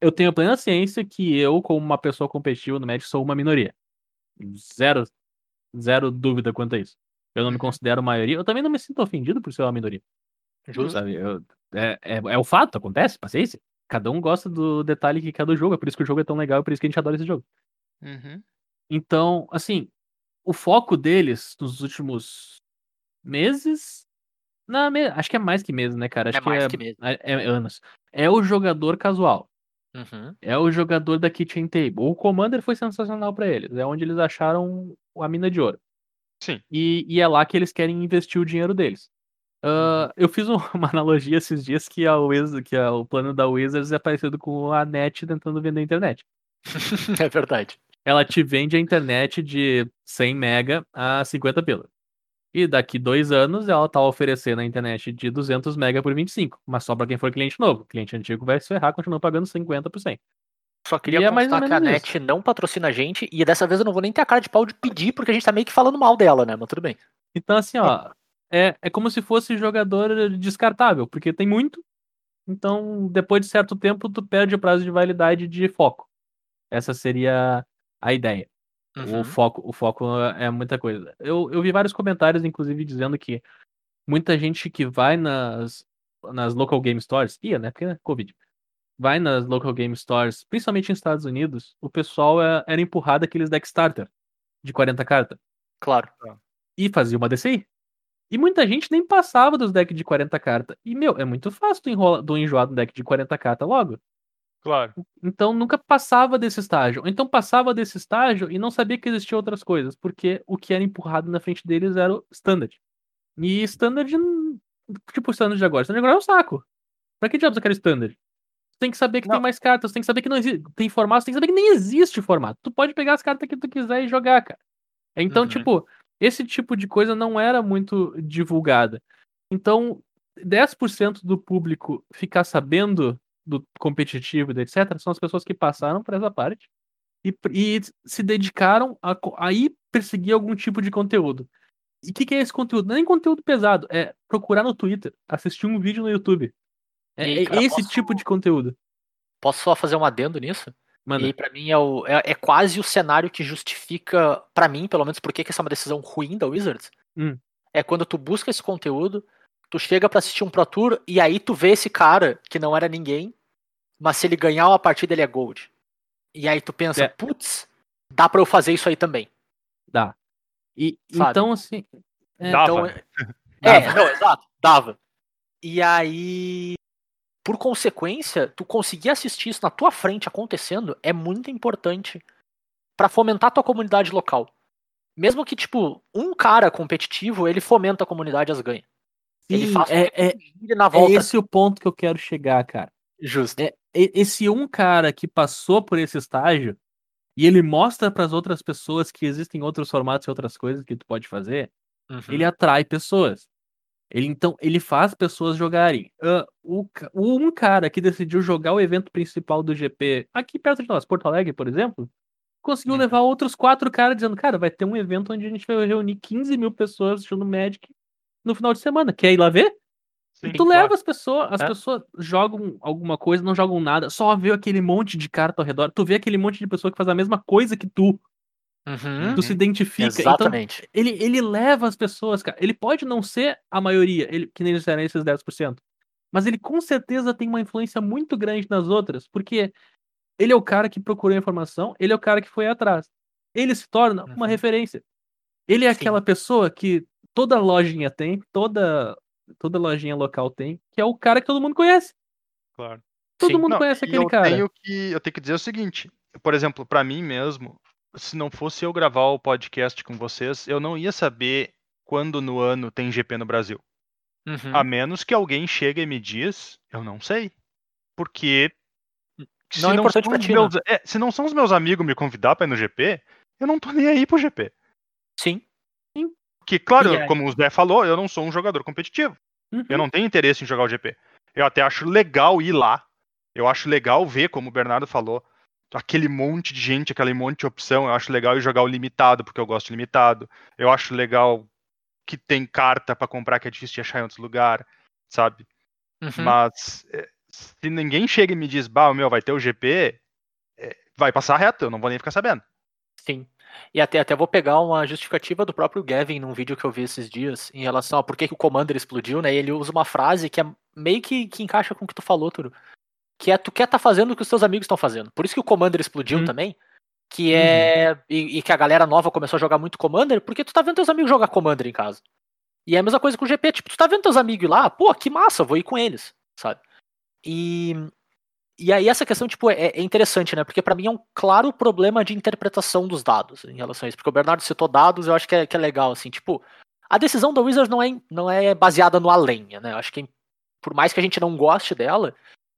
Eu tenho plena ciência que eu, como uma pessoa competitiva no Magic, sou uma minoria. Zero, zero dúvida quanto a isso. Eu não me Uhum. considero maioria. Eu também não me sinto ofendido por ser uma minoria. Justo. Sabe? Eu- é, é, é o fato, acontece, paciência. Cada um gosta do detalhe que quer do jogo, é por isso que o jogo é tão legal, é por isso que a gente adora esse jogo. Uhum. Então, assim, o foco deles nos últimos meses. Não, me- acho que é mais que meses, né, cara? Acho É mais é, que mesmo. é- é anos. É o jogador casual. Uhum. É o jogador da Kitchen Table. O Commander foi sensacional pra eles. É onde eles acharam a mina de ouro. Sim. E, e é lá que eles querem investir o dinheiro deles. Ah, eu fiz um- uma analogia esses dias que, a Wiz- que a- o plano da Wizards é parecido com a NET tentando vender a internet. É verdade. Ela te vende a internet de 100 mega a 50 pila. E daqui dois anos ela tá oferecendo a internet de 200 mega por 25. Mas só pra quem for cliente novo. Cliente antigo vai se ferrar, continua pagando 50%. Só queria E é mais que a NET não patrocina a gente e dessa vez eu não vou nem ter a cara de pau de pedir porque a gente tá meio que falando mal dela, né? Mas tudo bem. Então, assim, ó, é, é como se fosse jogador descartável, porque tem muito. Então, depois de certo tempo, tu perde o prazo de validade de foco. Essa seria a ideia. Uhum. O foco, o foco é muita coisa. Eu, eu vi vários comentários, inclusive, dizendo que muita gente que vai nas, nas local game stores, ia, né? Porque é Covid. Vai nas local game stores, principalmente nos Estados Unidos, o pessoal é- era empurrado aqueles deck starter de 40 cartas Claro. e fazia uma DCI. E muita gente nem passava dos decks de 40 cartas. E, meu, é muito fácil tu, enrola, tu enjoar do deck de 40 cartas logo. Claro. Então nunca passava desse estágio. Ou Então passava desse estágio e não sabia que existiam outras coisas, porque o que era empurrado na frente deles era o standard. E standard, hum, tipo o standard de agora. Standard de agora é um saco. Pra que diabos eu quero standard? Tu tem que saber que Não. tem mais cartas, tem que saber que não existe. Tem formato, tu tem que saber que nem existe formato. Tu pode pegar as cartas que tu quiser e jogar, cara. Então, Uhum. tipo, esse tipo de coisa não era muito divulgada. Então, 10% do público ficar sabendo do competitivo etc. são as pessoas que passaram por essa parte e, e se dedicaram a, a ir perseguir algum tipo de conteúdo. E o que, que é esse conteúdo? Não é nem conteúdo pesado, é procurar no Twitter, assistir um vídeo no YouTube. É, E cara, esse posso- tipo de conteúdo. Posso só fazer um adendo nisso? Mano, E aí, pra mim, é, o, é, é quase o cenário que justifica, pra mim, pelo menos, por que essa é uma decisão ruim da Wizards. Hum. É quando tu busca esse conteúdo, tu chega pra assistir um Pro Tour, e aí tu vê esse cara que não era ninguém, mas se ele ganhar uma partida, ele é Gold. E aí tu pensa, É. putz, dá pra eu fazer isso aí também. dá. E, Sabe? então, assim. É, Dava. Então, é, é, não, exato, dava. E aí, por consequência, tu conseguir assistir isso na tua frente acontecendo é muito importante pra fomentar a tua comunidade local. Mesmo que, tipo, um cara competitivo, ele fomenta a comunidade as ganha. Ele sim, faz com é, é, gire na é volta. esse o ponto que eu quero chegar, cara. Justo. É, esse um cara que passou por esse estágio e ele mostra para as outras pessoas que existem outros formatos e outras coisas que tu pode fazer, Uhum. ele atrai pessoas. Ele então ele faz pessoas jogarem. Ah, o, um cara que decidiu jogar o evento principal do GP aqui perto de nós, Porto Alegre, por exemplo, conseguiu Uhum. levar outros quatro caras dizendo, cara, vai ter um evento onde a gente vai reunir 15 mil pessoas assistindo Magic no final de semana. Quer ir lá ver? Sim, e tu claro. leva as pessoas, as É. pessoas jogam alguma coisa, não jogam nada, só vê aquele monte de carta ao redor. Tu vê aquele monte de pessoa que faz a mesma coisa que tu, Uhum. tu se identifica. Então, Exatamente. ele, ele leva as pessoas, cara. Ele pode não ser a maioria, ele, que nem eles disseram esses 10%. Mas ele com certeza tem uma influência muito grande nas outras, porque ele é o cara que procurou a informação, ele é o cara que foi atrás. Ele se torna uma Uhum. referência. Ele é Sim. aquela pessoa que toda lojinha tem, toda, toda lojinha local tem, que é o cara que todo mundo conhece. Claro. Todo Sim. mundo Não, conhece e aquele eu cara. Tenho que, eu tenho que dizer o seguinte, por exemplo, pra mim mesmo, se não fosse eu gravar o podcast com vocês, eu não ia saber quando no ano tem GP no Brasil. Uhum. A menos que alguém chegue e me diz, eu não sei. Porque se Não é importante são ti, né? meus, é, se não são os meus amigos me convidar pra ir no GP, eu não tô nem aí pro GP. Sim. Porque, claro, E aí? como o Zé falou, eu não sou um jogador competitivo. Uhum. Eu não tenho interesse em jogar o GP. Eu até acho legal ir lá. Eu acho legal ver, como o Bernardo falou, aquele monte de gente, aquele monte de opção. Eu acho legal jogar o limitado, porque eu gosto de limitado. Eu acho legal que tem carta pra comprar que é difícil de achar em outros lugares, sabe? Uhum. Mas é, se ninguém chega e me diz, bah, meu, vai ter o GP, é, vai passar reto, eu não vou nem ficar sabendo. Sim. E até, até vou pegar uma justificativa do próprio Gavin num vídeo que eu vi esses dias em relação a por que, que o Commander explodiu, né? E ele usa uma frase que é meio que, que encaixa com o que tu falou, Turo. Que é tu quer tá fazendo o que os teus amigos estão fazendo. Por isso que o Commander explodiu Hum. também. Que é. E, e que a galera nova começou a jogar muito Commander, porque tu tá vendo teus amigos jogar Commander em casa. E é a mesma coisa com o GP, tipo, tu tá vendo teus amigos lá, pô, que massa, vou ir com eles, sabe? E. E aí essa questão, tipo, é, é interessante, né? Porque pra mim é um claro problema de interpretação dos dados em relação a isso. Porque o Bernardo citou dados, eu acho que é, que é legal, assim, tipo, a decisão da Wizards não é, não é baseada no além, né? Eu acho que por mais que a gente não goste dela,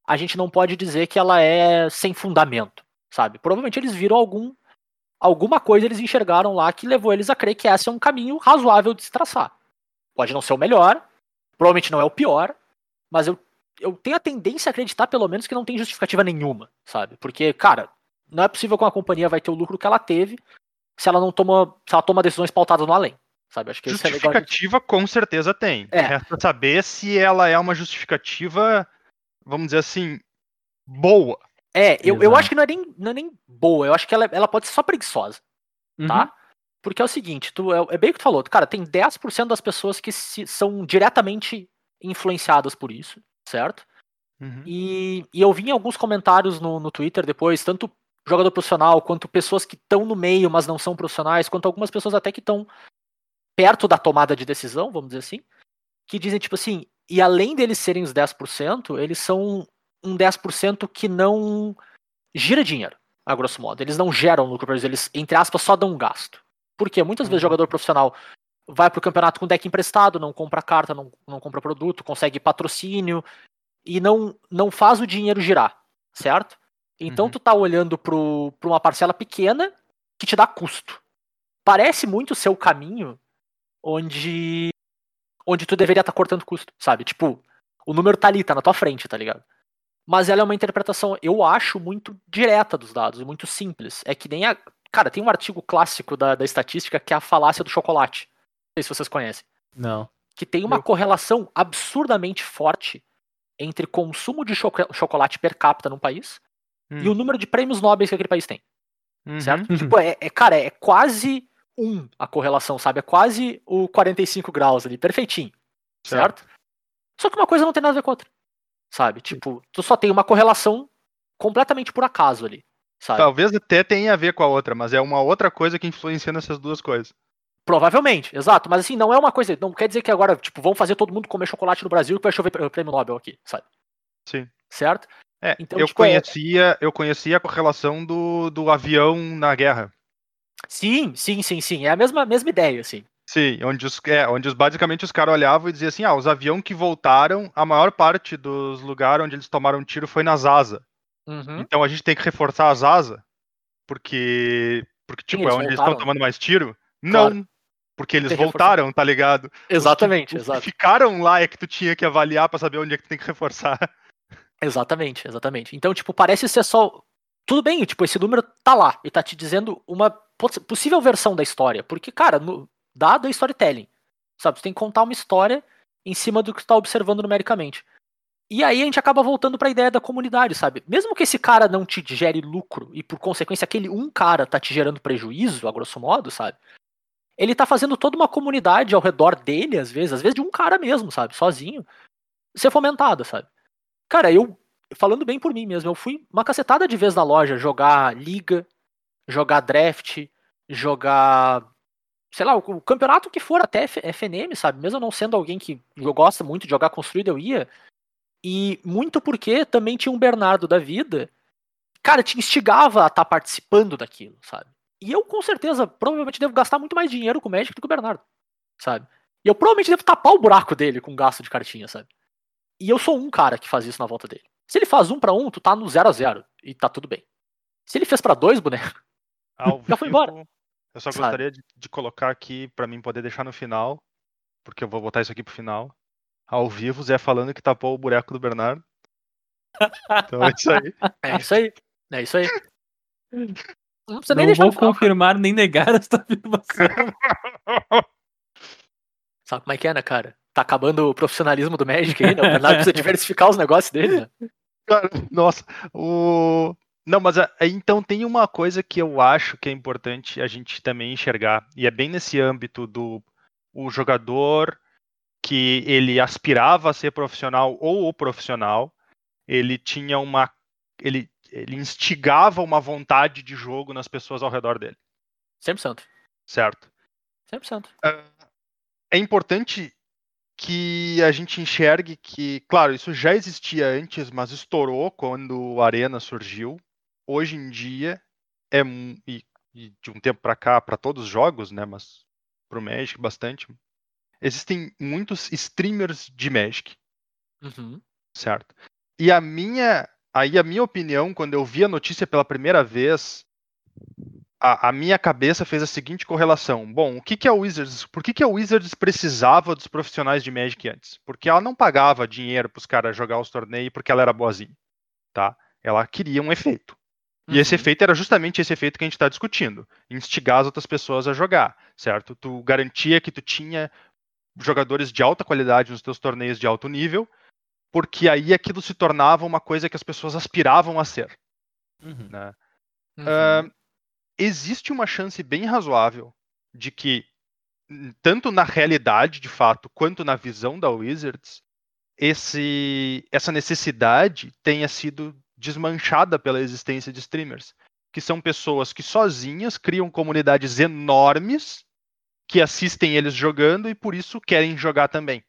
a gente não pode dizer que ela é sem fundamento, sabe? Provavelmente eles viram algum alguma coisa eles enxergaram lá que levou eles a crer que esse é um caminho razoável de se traçar. Pode não ser o melhor, provavelmente não é o pior, mas eu eu tenho a tendência a acreditar, pelo menos, que não tem justificativa nenhuma, sabe? Porque, cara, não é possível que uma companhia vai ter o lucro que ela teve se ela não toma, se ela toma decisões pautadas no além, sabe? Acho que isso é legal. Justificativa com certeza tem. É. Resta saber se ela é uma justificativa, vamos dizer assim, boa. É, eu, eu acho que não é nem, não é nem boa, eu acho que ela, ela pode ser só preguiçosa, Uhum. tá? Porque é o seguinte, tu, é, é bem o que tu falou, cara, tem 10% das pessoas que se- são diretamente influenciadas por isso, certo? Uhum. E, e eu vi em alguns comentários no, no Twitter depois, tanto jogador profissional, quanto pessoas que estão no meio, mas não são profissionais, quanto algumas pessoas até que estão perto da tomada de decisão, vamos dizer assim, que dizem, tipo assim, e além deles serem os 10%, eles são um 10% que não gira dinheiro, a grosso modo. Eles não geram lucro para eles, eles, entre aspas, só dão um gasto. Porque muitas vezes Uhum. jogador profissional vai pro campeonato com deck emprestado, não compra carta, não, não compra produto, consegue patrocínio, e não, não faz o dinheiro girar, certo? Então Uhum. tu tá olhando pro, pra uma parcela pequena que te dá custo. Parece muito o caminho onde onde tu deveria estar cortando custo, sabe? Tipo, o número tá ali, tá na tua frente, tá ligado? Mas ela é uma interpretação, eu acho, muito direta dos dados, muito simples. É que nem a. Cara, tem um artigo clássico da, da estatística que é a falácia do chocolate. Não sei se vocês conhecem Não. que tem uma Eu- correlação absurdamente forte entre consumo de choco- chocolate per capita num país e Hum. o número de prêmios nobres que aquele país tem, Uhum. certo? Uhum. Tipo, é, é- cara, é quase um a correlação, sabe? É quase o 45 graus ali, perfeitinho, certo? Só que uma coisa não tem nada a ver com a outra, sabe? Tipo, tu só tem uma correlação completamente por acaso ali, sabe? Talvez até tenha a ver com a outra, mas é uma outra coisa que influencia nessas duas coisas. Provavelmente, exato. Mas assim, não é uma coisa. Não quer dizer que agora, tipo, vão fazer todo mundo comer chocolate no Brasil que vai chover prê- prêmio Nobel aqui, sabe? Sim. Certo? É, Então, eu, tipo, é- conhecia, eu conhecia a correlação do, do avião na guerra. Sim, sim, sim, sim. É a mesma, mesma ideia, assim. Sim, onde, os, é, onde os, basicamente os caras olhavam e diziam assim: ah, os aviões que voltaram, a maior parte dos lugares onde eles tomaram tiro foi nas asas. Uhum. Então a gente tem que reforçar as asas, porque, porque tipo, eles é onde eles estão voltaram. tomando mais tiro? Não, Claro. porque eles reforçar. voltaram, tá ligado? Exatamente, exato. ficaram lá é que tu tinha que avaliar pra saber onde é que tu tem que reforçar. Exatamente, exatamente. Então, tipo, parece ser só. Tudo bem, tipo, esse número tá lá e tá te dizendo uma poss- possível versão da história. Porque, cara, no, dado é storytelling. Sabe? Você tem que contar uma história em cima do que você tá observando numericamente. E aí a gente acaba voltando pra ideia da comunidade, sabe? Mesmo que esse cara não te gere lucro e por consequência aquele um cara tá te gerando prejuízo, a grosso modo, sabe? Ele tá fazendo toda uma comunidade ao redor dele, às vezes, às vezes de um cara mesmo, sabe? Sozinho, ser fomentada, sabe? Cara, eu, falando bem por mim mesmo, eu fui uma cacetada de vezes na loja jogar liga, jogar draft, jogar. Sei lá, o, campeonato que for até FNM, sabe? Mesmo não sendo alguém que gosta muito de jogar construído, eu ia. E muito porque também tinha um Bernardo da vida. Cara, te instigava a estar participando daquilo, sabe? E eu, com certeza, provavelmente devo gastar muito mais dinheiro com o Magic do que o Bernardo, sabe? E eu provavelmente devo tapar o buraco dele com gasto de cartinha, sabe? E eu sou um cara que faz isso na volta dele. Se ele faz um pra um, tu tá no 0 a 0 e tá tudo bem. Se ele fez pra dois bonecos, Ao Já foi embora. Eu só gostaria de, de colocar aqui pra mim poder deixar no final, porque eu vou botar isso aqui pro final. Ao vivo, Zé falando que tapou o buraco do Bernardo. Então é isso aí. é isso aí. É isso aí. Não precisa nem Não deixar vou confirmar nem negar esta afirmação. Sabe como é que é, né, cara? Tá acabando o profissionalismo do Magic aí, né? O Bernardo precisa diversificar os negócios dele, né? Cara, nossa, o. Não, mas aí, então tem uma coisa que eu acho que é importante a gente também enxergar, e é bem nesse âmbito do o jogador que ele aspirava a ser profissional ou o profissional, ele tinha uma. Ele, ele instigava uma vontade de jogo nas pessoas ao redor dele, 100%. certo? 100%. É importante que a gente enxergue que, claro, isso já existia antes, mas estourou quando o Arena surgiu. Hoje em dia é e, e de um tempo para cá para todos os jogos, né, mas pro Magic bastante. Existem muitos streamers de Magic, Uhum. certo? E a minha, aí a minha opinião, quando eu vi a notícia pela primeira vez, a, a minha cabeça fez a seguinte correlação. Bom, o que, que a Wizards, por que, que a Wizards precisava dos profissionais de Magic antes? Porque ela não pagava dinheiro para os caras jogar os torneios porque ela era boazinha, tá? Ela queria um efeito. E esse Uhum. efeito era justamente esse efeito que a gente está discutindo, instigar as outras pessoas a jogar, certo? Tu garantia que tu tinha jogadores de alta qualidade nos teus torneios de alto nível, porque aí aquilo se tornava uma coisa que as pessoas aspiravam a ser. Uhum. Né? Uhum. Ah, existe uma chance bem razoável de que, n- tanto na realidade, de fato, quanto na visão da Wizards, esse, essa necessidade tenha sido desmanchada pela existência de streamers, que são pessoas que sozinhas criam comunidades enormes que assistem eles jogando e por isso querem jogar também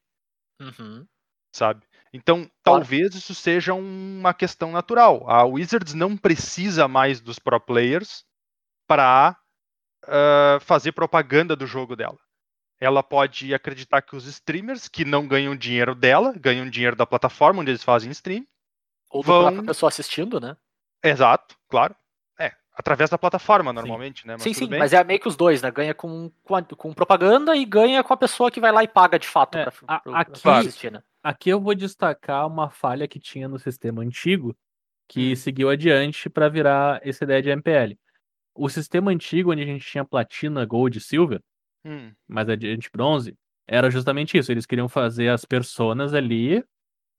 Uhum. sabe? Então, talvez isso seja uma questão natural. A Wizards não precisa mais dos pro players para fazer propaganda do jogo dela. Ela pode acreditar que os streamers que não ganham dinheiro dela, ganham dinheiro da plataforma onde eles fazem stream. Ou do vão- própria pessoa assistindo, né? Exato, claro. É, através da plataforma normalmente, né? Mas sim, sim, bem. mas é meio que os dois, né? Ganha com, com, a- com propaganda e ganha com a pessoa que vai lá e paga de fato É, pra, a- pra- aqui- pra assistir, né? Aqui eu vou destacar uma falha que tinha no sistema antigo que Hum. seguiu adiante para virar essa ideia de MPL. O sistema antigo, onde a gente tinha platina, gold e silver, Hum, mais adiante bronze, era justamente isso. Eles queriam fazer as personas ali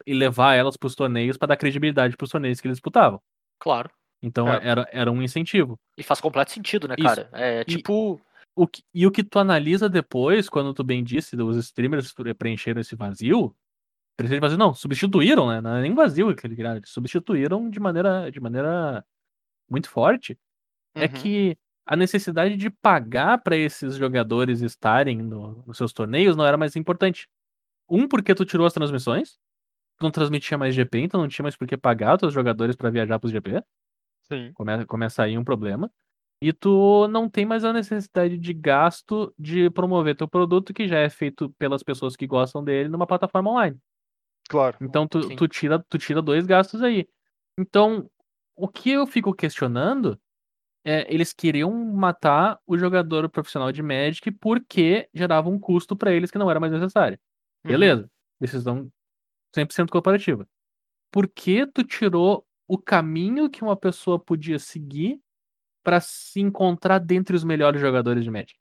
e levar elas para os torneios para dar credibilidade para os torneios que eles disputavam. Claro. Então É. era, era um incentivo. E faz completo sentido, né, Isso. cara? É tipo. O que- e o que tu analisa depois, quando tu bem disse, os streamers pre- preencheram esse vazio, preencheram vazio, não, substituíram, né? Não é nem vazio que eles criaram, eles substituíram de maneira, de maneira muito forte. É uhum. que a necessidade de pagar para esses jogadores estarem no- nos seus torneios não era mais importante. Um, porque tu tirou as transmissões, tu não transmitia mais GP, então não tinha mais por que pagar os teus jogadores para viajar pros GP. Sim. Começa, começa aí um problema. E tu não tem mais a necessidade de gasto de promover teu produto que já é feito pelas pessoas que gostam dele numa plataforma online. Claro. Então tu, Sim. tu tira, tu tira dois gastos aí. Então, o que eu fico questionando é eles queriam matar o jogador profissional de Magic porque gerava um custo pra eles que não era mais necessário. Uhum. Beleza, decisão 100% corporativa. Por que tu tirou o caminho que uma pessoa podia seguir pra se encontrar dentre os melhores jogadores de Magic.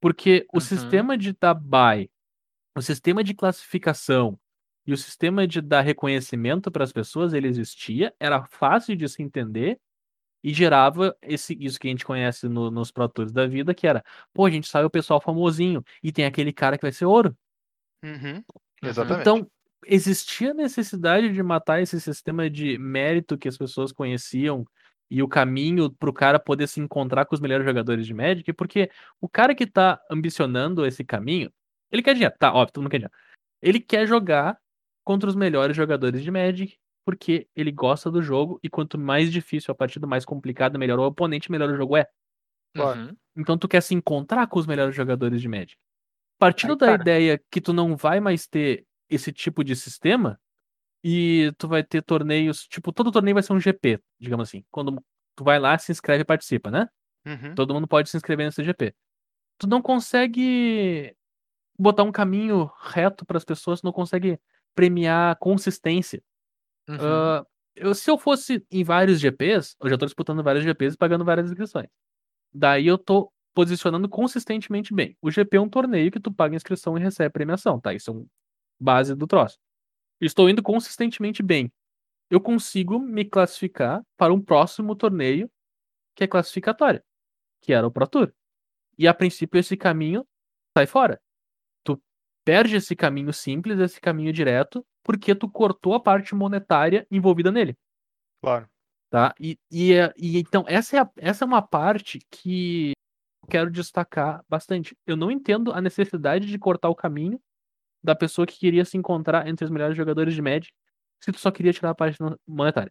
Porque o Uhum. sistema de dar buy, o sistema de classificação e o sistema de dar reconhecimento para as pessoas, ele existia, era fácil de se entender e gerava esse, isso que a gente conhece no- nos Pro Tours da vida, que era, pô, a gente sabe o pessoal famosinho e tem aquele cara que vai ser ouro. Uhum. Exatamente. Então, existia necessidade de matar esse sistema de mérito que as pessoas conheciam e o caminho pro cara poder se encontrar com os melhores jogadores de Magic, porque o cara que tá ambicionando esse caminho, ele quer dinheiro, tá, óbvio, todo mundo quer dinheiro. Ele quer jogar contra os melhores jogadores de Magic, porque ele gosta do jogo, e quanto mais difícil a partida, mais complicada, melhor o oponente, melhor o jogo é. Uhum. Então tu quer se encontrar com os melhores jogadores de Magic. Partindo Aí, da cara. ideia que tu não vai mais ter esse tipo de sistema e tu vai ter torneios, tipo, todo torneio vai ser um GP, digamos assim. Quando tu vai lá, se inscreve e participa, né? Uhum. Todo mundo pode se inscrever nesse GP. Tu não consegue botar um caminho reto para as pessoas, tu não consegue premiar consistência. Uhum. Ah, eu, se eu fosse em vários GPs, eu já tô disputando vários GPs e pagando várias inscrições. Daí eu tô posicionando consistentemente bem. O GP é um torneio que tu paga inscrição e recebe premiação, tá? Isso é um base do troço. Estou indo consistentemente bem. Eu consigo me classificar para um próximo torneio que é classificatório, que era o Pro Tour. E a princípio esse caminho sai fora. Perde esse caminho simples, esse caminho direto, porque tu cortou a parte monetária envolvida nele Claro. tá? E, e, e então essa é, a- essa é uma parte que eu quero destacar bastante. Eu não entendo a necessidade de cortar o caminho da pessoa que queria se encontrar entre os melhores jogadores de Magic se tu só queria tirar a parte monetária.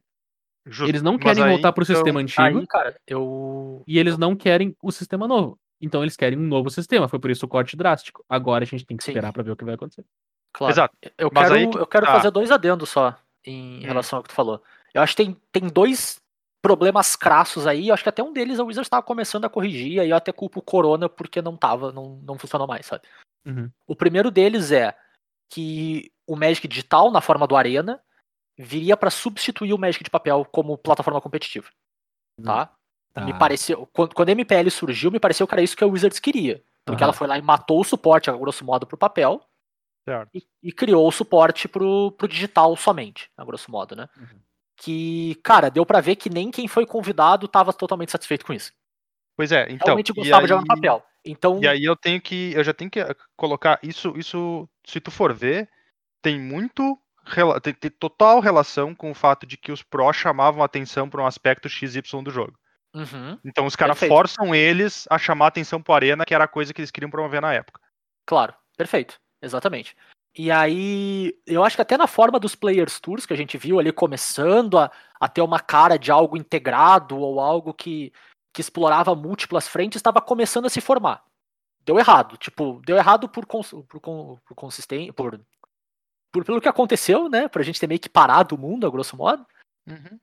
Justo. Eles não querem aí, voltar pro então, sistema antigo Aí, cara, eu. e eles não querem o sistema novo. Então eles querem um novo sistema. Foi por isso o corte drástico. Agora a gente tem que Sim. esperar pra ver o que vai acontecer. Claro. Exato. Eu Mas quero, que eu quero tá. fazer dois adendos só em Hum. relação ao que tu falou. Eu acho que tem, tem dois problemas crassos aí. Eu acho que até um deles a Wizards estava começando a corrigir. E aí eu até culpo o Corona porque não tava, não, não funcionou mais, sabe? Uhum. O primeiro deles é que o Magic digital, na forma do Arena, viria para substituir o Magic de papel como plataforma competitiva. Tá? Tá. Me pareceu. Quando, quando a MPL surgiu, me pareceu que era isso que a Wizards queria. Porque Aham. ela foi lá e matou o suporte, a grosso modo, pro papel e, e criou o suporte pro, pro digital somente, a grosso modo, né? Uhum. Que, cara, deu pra ver que nem quem foi convidado tava totalmente satisfeito com isso. Pois é, então. Realmente e gostava de aí- jogar no papel. Então, E aí eu tenho que. Eu já tenho que eh, colocar isso. Isso, se tu for ver, tem muito. Tem, tem total relação com o fato de que os prós chamavam atenção para um aspecto XY do jogo. Uhum, Então os caras forçam eles a chamar atenção pro Arena, que era a coisa que eles queriam promover na época. claro, perfeito, exatamente. E aí, eu acho que até na forma dos Players Tours que a gente viu ali começando a, a ter uma cara de algo integrado ou algo que, que explorava múltiplas frentes, estava começando a se formar. Deu errado, tipo, deu errado por, cons, por, por consistência, por, por pelo que aconteceu, né? Pra gente ter meio que parado o mundo, a grosso modo.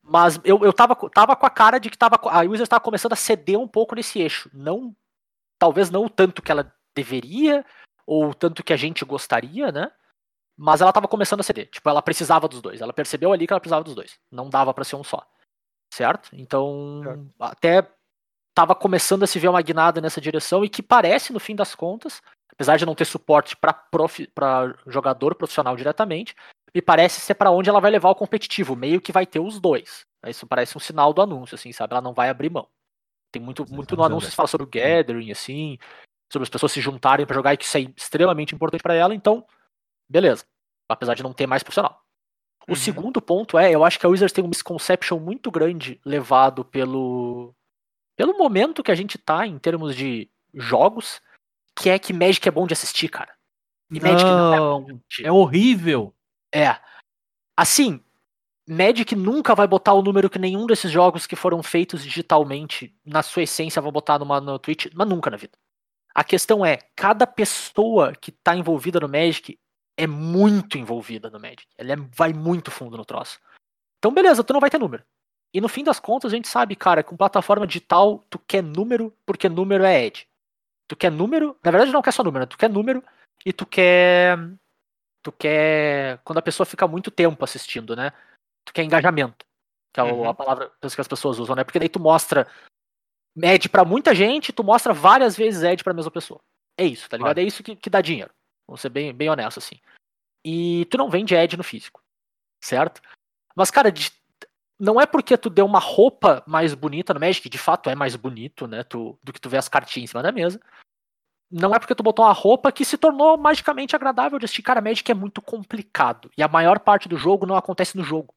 Mas eu, eu tava, tava com a cara de que tava, a Wizards tava começando a ceder um pouco nesse eixo. Não, talvez não o tanto que ela deveria, ou o tanto que a gente gostaria, né? Mas ela tava começando a ceder. Tipo, ela precisava dos dois. Ela percebeu ali que ela precisava dos dois. Não dava pra ser um só. Certo? Então, Certo. até tava começando a se ver uma guinada nessa direção e que parece, no fim das contas, apesar de não ter suporte pra profi- pra jogador profissional diretamente, me parece ser pra onde ela vai levar o competitivo, meio que vai ter os dois. Isso parece um sinal do anúncio, assim, sabe? Ela não vai abrir mão. Tem muito, muito no anúncio que fala sobre o gathering, assim, sobre as pessoas se juntarem pra jogar e que isso é extremamente importante pra ela, então, beleza. Apesar de não ter mais profissional. O Uhum. segundo ponto é, eu acho que a Wizards tem um misconception muito grande levado pelo pelo momento que a gente tá em termos de jogos, que é que Magic é bom de assistir, cara. E Magic não é bom Não, é horrível. É. Assim, Magic nunca vai botar o número que nenhum desses jogos que foram feitos digitalmente, na sua essência, vão botar numa, no Twitch, mas nunca na vida. A questão é, cada pessoa que tá envolvida no Magic é muito envolvida no Magic. Ela é- vai muito fundo no troço. Então, beleza, tu não vai ter número. E no fim das contas, a gente sabe, cara, com plataforma digital, tu quer número porque número é Ed. Tu quer número, na verdade não quer só número, né? tu quer número e tu quer tu quer quando a pessoa fica muito tempo assistindo, né? Tu quer engajamento. que é Uhum. a palavra que as pessoas usam, né? Porque daí tu mostra Ed pra muita gente, tu mostra várias vezes Ed pra mesma pessoa. É isso, tá ligado? Claro. É isso que, que dá dinheiro. Vou ser bem, bem honesto, assim. E tu não vende Ed no físico, certo? Mas, cara, de- não é porque tu deu uma roupa mais bonita no Magic, de fato é mais bonito, né? Tu, do que tu vê as cartinhas em cima da mesa. Não é porque tu botou uma roupa que se tornou magicamente agradável de assistir. Cara, Magic é muito complicado. E a maior parte do jogo não acontece no jogo.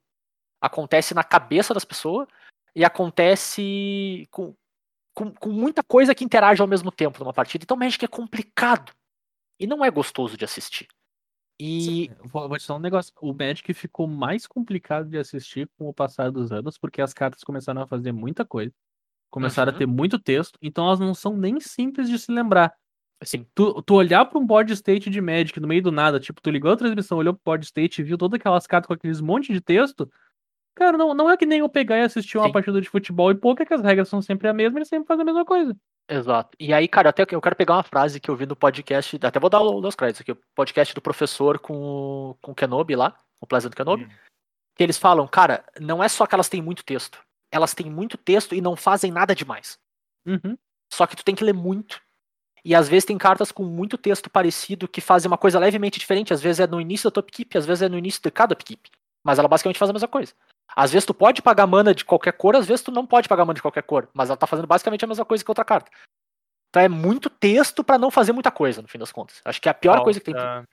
Acontece na cabeça das pessoas e acontece com, com, com muita coisa que interage ao mesmo tempo numa partida. Então Magic é complicado. E não é gostoso de assistir. E. Vou, vou te falar um negócio. O Magic ficou mais complicado de assistir com o passar dos anos, porque as cartas começaram a fazer muita coisa. Começaram Uhum. a ter muito texto, então elas não são nem simples de se lembrar. Assim, Tu, tu olhar pra um board state de Magic no meio do nada, tipo, tu ligou a transmissão, olhou pro board state e viu todas aquelas cartas com aqueles monte de texto. Cara, não, não é que nem eu pegar e assistir uma Sim. partida de futebol e pouco, é que as regras são sempre a mesma e eles sempre fazem a mesma coisa. Exato. E aí, cara, até eu quero pegar uma frase que eu vi no podcast, até vou dar o- os créditos aqui, o podcast do professor com, o- com o Kenobi lá, o Pleasant Kenobi, Hum. que eles falam, cara, não é só que elas têm muito texto, elas têm muito texto e não fazem nada demais. Uhum. Só que tu tem que ler muito. E às vezes tem cartas com muito texto parecido que fazem uma coisa levemente diferente. Às vezes é no início da tua upkeep, às vezes é no início de cada upkeep. Mas ela basicamente faz a mesma coisa. Às vezes tu pode pagar mana de qualquer cor, às vezes tu não pode pagar mana de qualquer cor. Mas ela tá fazendo basicamente a mesma coisa que outra carta. Então é muito texto pra não fazer muita coisa, no fim das contas. Acho que é a pior coisa que tem. Falta-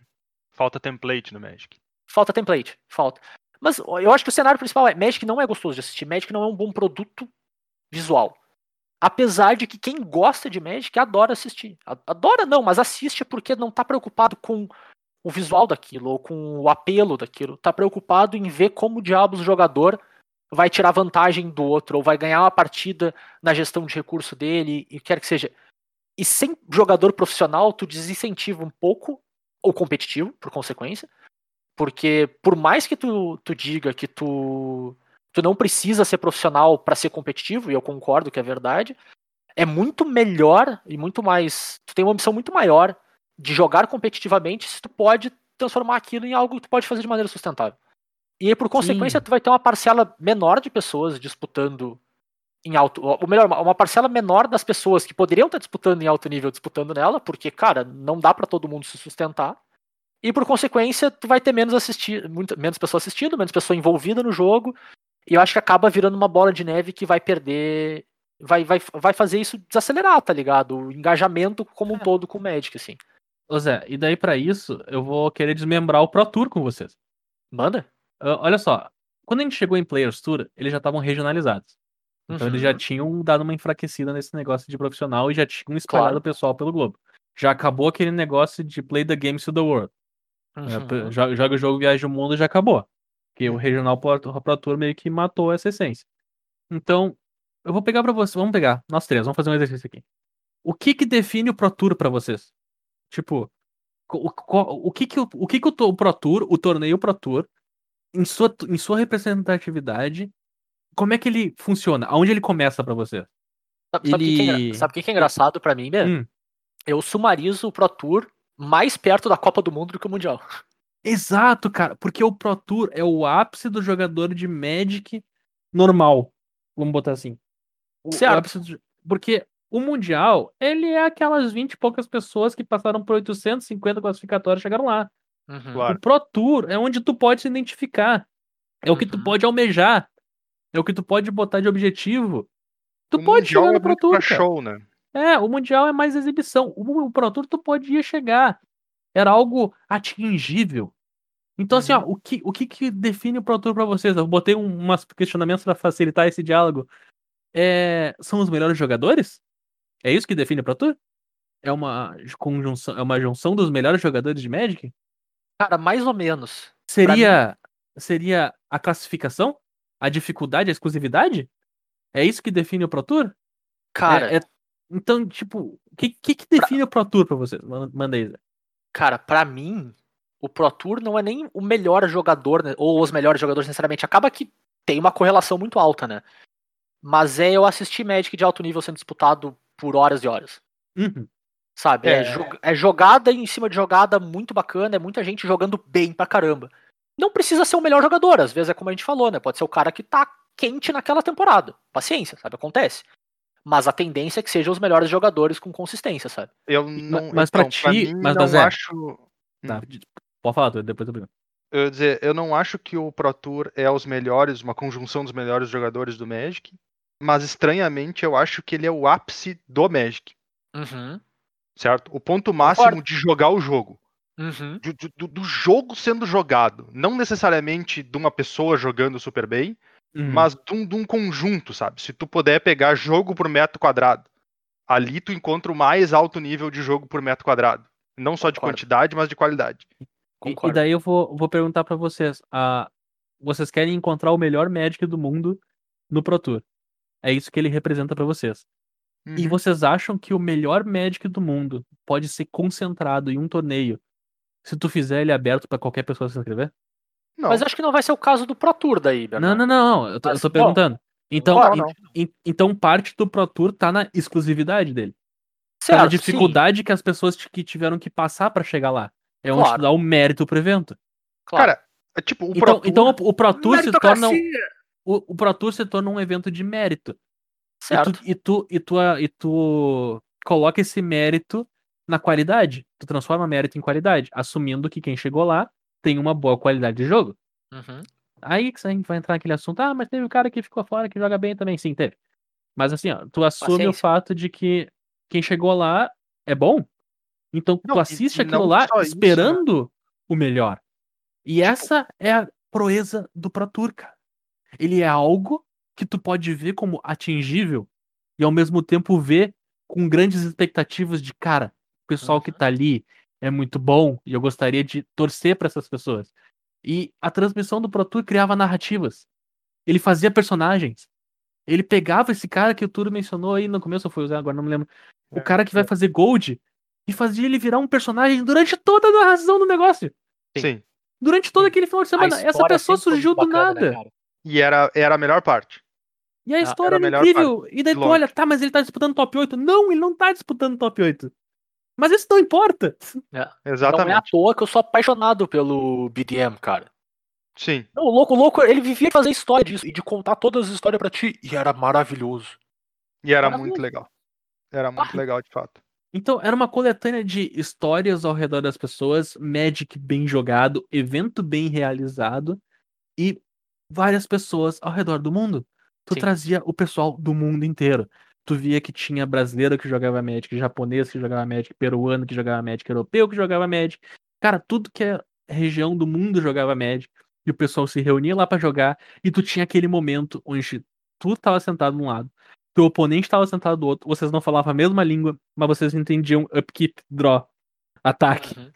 Falta template no Magic. Falta template, falta. Mas eu acho que o cenário principal é Magic não é gostoso de assistir. Magic não é um bom produto visual. Apesar de que quem gosta de Magic adora assistir. Adora não, mas assiste porque não tá preocupado com o visual daquilo ou com o apelo daquilo. Tá preocupado em ver como diabos o jogador vai tirar vantagem do outro ou vai ganhar uma partida na gestão de recurso dele e quer que seja. E sem jogador profissional, tu desincentiva um pouco o competitivo, por consequência. Porque por mais que tu, tu diga que tu, tu não precisa ser profissional para ser competitivo, e eu concordo que é verdade, é muito melhor e muito mais. Tu tem uma opção muito maior de jogar competitivamente se tu pode transformar aquilo em algo que tu pode fazer de maneira sustentável. E aí, por consequência, Sim. tu vai ter uma parcela menor de pessoas disputando em alto. Ou melhor, uma- parcela menor das pessoas que poderiam estar disputando em alto nível, disputando nela, porque, cara, não dá para todo mundo se sustentar. E por consequência, tu vai ter menos assistir, muito, menos pessoa assistindo, menos pessoa envolvida no jogo. E eu acho que acaba virando uma bola de neve que vai perder. Vai, vai, vai fazer isso desacelerar, tá ligado? O engajamento como um É. todo com o Magic, assim. Ô Zé, e daí pra isso, eu vou querer desmembrar o Pro Tour com vocês. Manda? Ah, olha só, quando a gente chegou em Players Tour, eles já estavam regionalizados. Então eles já Uhum. tinham dado uma enfraquecida nesse negócio de profissional e já tinham espalhado Claro. o pessoal pelo globo. Já acabou aquele negócio de play the game to the world. É, Uhum. p- jo- Joga o jogo, viaja o mundo já acabou. Porque o regional Pro Pro Tour meio que matou essa essência. Então, eu vou pegar pra vocês. Vamos pegar, nós três, vamos fazer um exercício aqui. O que que define o Pro Tour pra vocês? Tipo, o, co- o que que, o, o que que o, o Pro Tour, o torneio Pro Tour, em sua, em sua representatividade, como é que ele funciona? Aonde ele começa pra você? Sabe, o que que é ele- o que é engraçado pra mim, mesmo? Hum. Eu sumarizo o Pro Tour mais perto da Copa do Mundo do que o Mundial. Exato, cara, porque o Pro Tour é o ápice do jogador de Magic normal. Vamos botar assim. O, o Certo. ápice do- porque o Mundial, ele é aquelas 20 e poucas pessoas que passaram por 850 classificatórios e chegaram lá. Uhum. Claro. O Pro Tour é onde tu pode se identificar. É o que tu Uhum. pode almejar. É o que tu pode botar de objetivo. Tu o pode Mundial chegar no é Pro Tour, pra show, né? É, o Mundial é mais exibição. O, o Pro Tour tu podia chegar. Era algo atingível. Então, assim, ó, o que, o que, que define o Pro Tour pra vocês? Eu botei um, umas questionamentos pra facilitar esse diálogo. É, são os melhores jogadores? É isso que define o Pro Tour? É uma conjunção, é uma junção dos melhores jogadores de Magic? Cara, mais ou menos. Seria, seria a classificação? A dificuldade, a exclusividade? É isso que define o Pro Tour? Cara, É- é- então, tipo, o que, que, que define o Pro Tour pra vocês? Man- Manda aí, Zé. Cara, pra mim, o Pro Tour não é nem o melhor jogador, né, ou os melhores jogadores necessariamente. Acaba que tem uma correlação muito alta, né? Mas é eu assistir Magic de alto nível sendo disputado por horas e horas. Uhum. Sabe? É, É. jo- é jogada em cima de jogada muito bacana, é muita gente jogando bem pra caramba. Não precisa ser o melhor jogador, às vezes é como a gente falou, né? Pode ser o cara que tá quente naquela temporada. Paciência, sabe? Acontece. Mas a tendência é que sejam os melhores jogadores com consistência, sabe? Eu não, mas pra então, ti- mim, mas, não Dazé, acho. Tá, pode falar, tu, depois eu pergunto. Eu ia dizer, eu não acho que o Pro Tour é os melhores, uma conjunção dos melhores jogadores do Magic, mas estranhamente eu acho que ele é o ápice do Magic, Uhum. certo? O ponto máximo Concordo. de jogar o jogo. Uhum. de- do, do jogo sendo jogado. Não necessariamente de uma pessoa jogando super bem, Uhum. mas de um, de um conjunto, sabe? Se tu puder pegar jogo por metro quadrado, ali tu encontra o mais alto nível de jogo por metro quadrado. Não só de Concordo. quantidade, mas de qualidade. E- E, Concordo. daí eu vou, vou perguntar pra vocês. ah, vocês querem encontrar o melhor Magic do mundo no Pro Tour. É isso que ele representa pra vocês. E Uhum. vocês acham que o melhor Magic do mundo pode ser concentrado em um torneio se tu fizer ele aberto pra qualquer pessoa se inscrever? Não, Mas acho que não vai ser o caso do Pro Tour daí, Não, Bernardo. não, não, não. Eu tô, eu Mas, tô bom, perguntando. Então, claro, então parte do Pro Tour tá na exclusividade dele. Tá Certo, na sim. dificuldade que as pessoas que tiveram que passar pra chegar lá. É onde Claro. tu dá o mérito pro evento. Claro. cara, é tipo, o Pro Então, Tour- então o, o Pro Tour se torna um- o, o Pro Tour se torna um evento de mérito. E Certo. tu, e, tu, e, tu, e tu coloca esse mérito na qualidade. Tu transforma mérito em qualidade, assumindo que quem chegou lá tem uma boa qualidade de jogo. Uhum. Aí que a gente vai entrar naquele assunto, ah, mas teve o cara que ficou fora que joga bem também. Sim, teve. Mas assim, ó, tu assume o Paciência. fato de que quem chegou lá é bom. Então Não, tu assiste aquilo lá isso, né? esperando o melhor. E essa é a proeza do Pro Tour, cara. Ele é algo que tu pode ver como atingível e ao mesmo tempo ver com grandes expectativas de, cara, o pessoal que Uhum. tá ali é muito bom e eu gostaria de torcer pra essas pessoas. E a transmissão do Pro Tour criava narrativas. Ele fazia personagens. Ele pegava esse cara que o Turo mencionou aí no começo, fui usar agora, não me lembro. O É, cara que vai fazer Gold e fazia ele virar um personagem durante toda a narração do negócio. Sim. Durante todo aquele final de semana. Essa pessoa surgiu do bacana, né, nada. cara? E era, era a melhor parte. E a Ah, história era era incrível. E daí tu longe. olha, tá, mas ele tá disputando top 8. Não, ele não tá disputando top 8. Mas isso não importa. Não é à Exatamente. toa que eu sou apaixonado pelo BDM, cara. Sim. Não, o louco, o louco, ele vivia de fazer história disso e de contar todas as histórias pra ti. E era maravilhoso. E era Maravilhoso. muito legal. Era muito legal, de fato. Então, era uma coletânea de histórias ao redor das pessoas, Magic bem jogado, evento bem realizado e várias pessoas ao redor do mundo. Tu Sim. trazia o pessoal do mundo inteiro. Tu via que tinha brasileiro que jogava Magic, japonês que jogava Magic, peruano que jogava Magic, europeu que jogava Magic. Cara, tudo que é região do mundo jogava Magic. E o pessoal se reunia lá pra jogar. E tu tinha aquele momento onde tu tava sentado de um lado, teu oponente tava sentado do outro, vocês não falavam a mesma língua, mas vocês entendiam upkeep, draw, ataque. Uhum.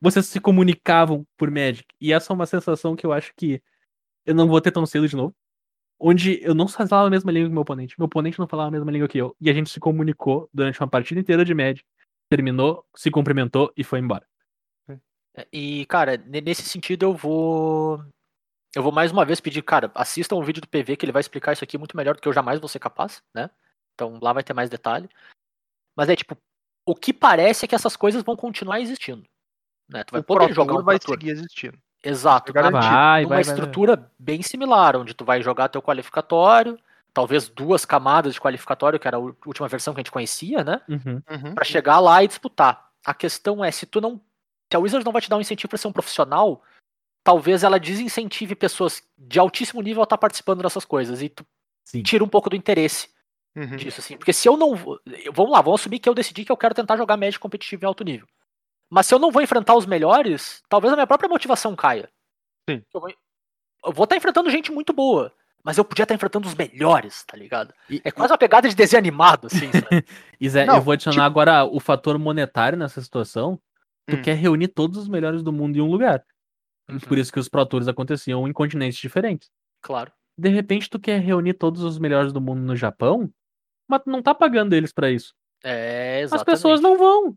Vocês se comunicavam por Magic. E essa é uma sensação que eu acho que eu não vou ter tão cedo de novo. Onde eu não falava a mesma língua que meu oponente. Meu oponente não falava a mesma língua que eu. E a gente se comunicou durante uma partida inteira de Magic. Terminou, se cumprimentou e foi embora. E, cara, ne- nesse sentido eu vou. Eu vou mais uma vez pedir, cara, assistam o vídeo do PV que ele vai explicar isso aqui muito melhor do que eu jamais vou ser capaz, né? Então lá vai ter mais detalhe. Mas é tipo, o que parece é que essas coisas vão continuar existindo. Né? Tu vai o poder Pro jogar um vai Pro seguir existindo. Exato. Vai garantido. Vai, numa vai, vai, vai. estrutura bem similar, onde tu vai jogar teu qualificatório, talvez duas camadas de qualificatório, que era a última versão que a gente conhecia, né? Uhum. Uhum. Pra chegar lá e disputar. A questão é, se tu não. Se a Wizards não vai te dar um incentivo pra ser um profissional, talvez ela desincentive pessoas de altíssimo nível a estar participando dessas coisas. E tu Sim. tira um pouco do interesse Uhum. disso, assim. Porque se eu não. Vamos lá, vamos assumir que eu decidi que eu quero tentar jogar Magic competitivo em alto nível. Mas se eu não vou enfrentar os melhores, talvez a minha própria motivação caia. Sim. Eu vou, eu vou estar enfrentando gente muito boa. Mas eu podia estar enfrentando os melhores, tá ligado? E- É quase uma pegada de desenho animado, assim, sabe? E Zé, Não, eu vou adicionar tipo- agora o fator monetário nessa situação. Tu Hum. quer reunir todos os melhores do mundo em um lugar. Uhum, Por isso que os Pro Tours aconteciam em continentes diferentes. Claro. De repente, tu quer reunir todos os melhores do mundo no Japão, mas tu não tá pagando eles pra isso. É, As exatamente. pessoas não vão.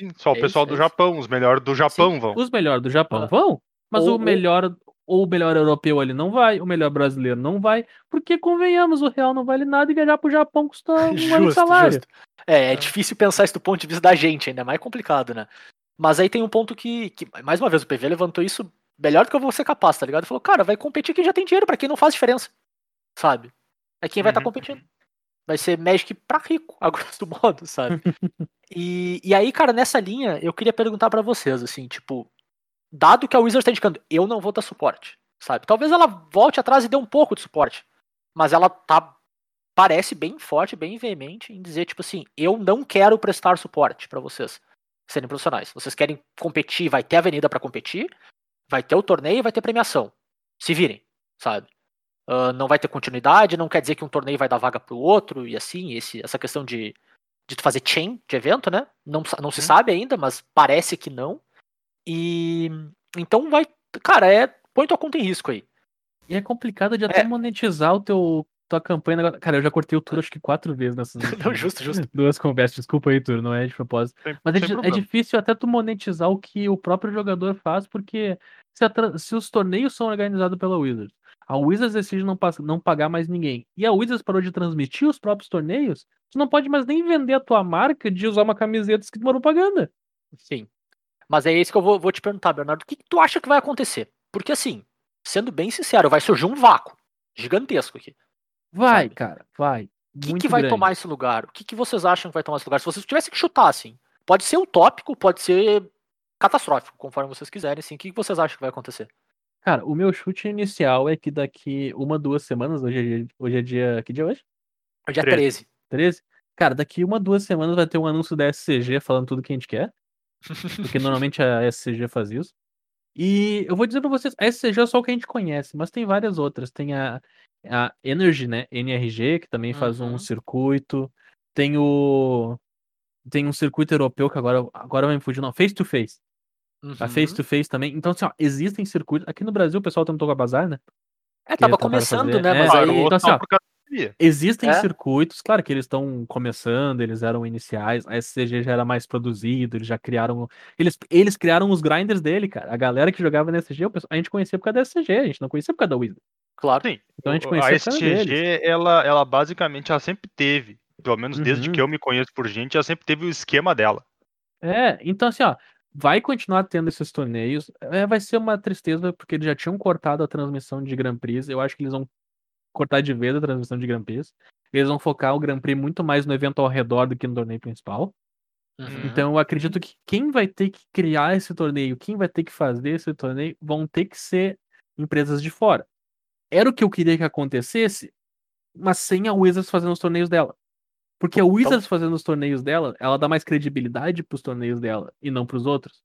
Sim, Só o É pessoal isso, do é isso. Japão, os melhores do Japão vão. Os melhores do Japão Ah. vão, mas Ou- o melhor ou o melhor europeu ali não vai, o melhor brasileiro não vai, porque convenhamos, o real não vale nada e viajar pro Japão custa um ano de Justo, salário. justo. É, é difícil pensar isso do ponto de vista da gente, ainda é mais complicado, né? Mas aí tem um ponto que, que, mais uma vez, o PV levantou isso melhor do que eu vou ser capaz, tá ligado? Ele falou, cara, vai competir quem já tem dinheiro, pra quem não faz diferença. sabe? É quem vai estar Uhum. competindo. Vai ser Magic pra rico, a grosso modo, sabe? e, e aí, cara, nessa linha, eu queria perguntar pra vocês, assim, tipo, dado que a Wizards tá indicando, eu não vou dar suporte, sabe? Talvez ela volte atrás e dê um pouco de suporte, mas ela tá, parece bem forte, bem veemente em dizer, tipo assim, eu não quero prestar suporte pra vocês serem profissionais. Vocês querem competir, vai ter avenida pra competir, vai ter o torneio e vai ter premiação. Se virem, sabe? Ah, não vai ter continuidade, não quer dizer que um torneio vai dar vaga pro outro, e assim, esse, essa questão de, de tu fazer chain de evento, né? Não, não se Uhum. sabe ainda, mas parece que não. E então vai. Cara, é. Põe tua conta em risco aí. E é complicado de até É. monetizar o teu tua campanha. Cara, eu já cortei o tour acho que quatro vezes nessas Não, justo, justo. duas conversas. Desculpa aí, Tur, não é de propósito. Sem- Mas é, é difícil até tu monetizar o que o próprio jogador faz, porque se, a se os torneios são organizados pela Wizards, a Wizards decide não, não pagar mais ninguém, e a Wizards parou de transmitir os próprios torneios, tu não pode mais nem vender a tua marca de usar uma camiseta escrito propaganda. Sim. Mas é isso que eu vou, vou te perguntar, Bernardo. O que, que tu acha que vai acontecer? Porque assim, sendo bem sincero, vai surgir um vácuo gigantesco aqui. Vai, Sabe? cara, vai. O que, que vai grande. tomar esse lugar? O que, que vocês acham que vai tomar esse lugar? Se vocês tivessem que chutar, assim, pode ser utópico, pode ser catastrófico, conforme vocês quiserem, assim. O que, que vocês acham que vai acontecer? Cara, o meu chute inicial é que daqui uma, duas semanas, hoje é, dia- hoje é dia. Que dia é hoje? É dia 13. 13. 13? Cara, daqui uma, duas semanas vai ter um anúncio da SCG falando tudo que a gente quer. Porque normalmente a SCG faz isso. E eu vou dizer pra vocês, a SCG é só o que a gente conhece, mas tem várias outras. Tem a, a Energy, né? NRG, que também faz um Uhum. circuito. Tem o. Tem um circuito europeu que agora, agora vai me fugir, não. Face to Face. A Uhum. Face to Face também. Então, assim, ó, existem circuitos. Aqui no Brasil o pessoal tentou com a bazar, né? É, tava começando, fazer- né? é, Mas aí. então, assim, ó, Existem É. circuitos, claro que eles estão começando, eles eram iniciais, a SCG já era mais produzido, eles já criaram. Eles, eles criaram os grinders dele, cara. A galera que jogava na SCG, a gente conhecia por causa da SCG, a gente não conhecia por causa da Wizard. Claro. Sim. Então a gente O- conhecia a por causa deles. STG, ela, ela basicamente ela sempre teve, pelo menos desde Uhum. que eu me conheço por gente, ela sempre teve o esquema dela. É, então assim, ó, vai continuar tendo esses torneios. É, vai ser uma tristeza, porque eles já tinham cortado a transmissão de Grand Prix. Eu acho que eles vão cortar de vez a transmissão de Grand Prix. Eles vão focar o Grand Prix muito mais no evento ao redor do que no torneio principal. Uhum. Então eu acredito que quem vai ter que criar esse torneio, quem vai ter que fazer esse torneio, vão ter que ser empresas de fora. Era o que eu queria que acontecesse, mas sem a Wizards fazendo os torneios dela. Porque a Wizards fazendo os torneios dela, ela dá mais credibilidade pros torneios dela e não pros outros.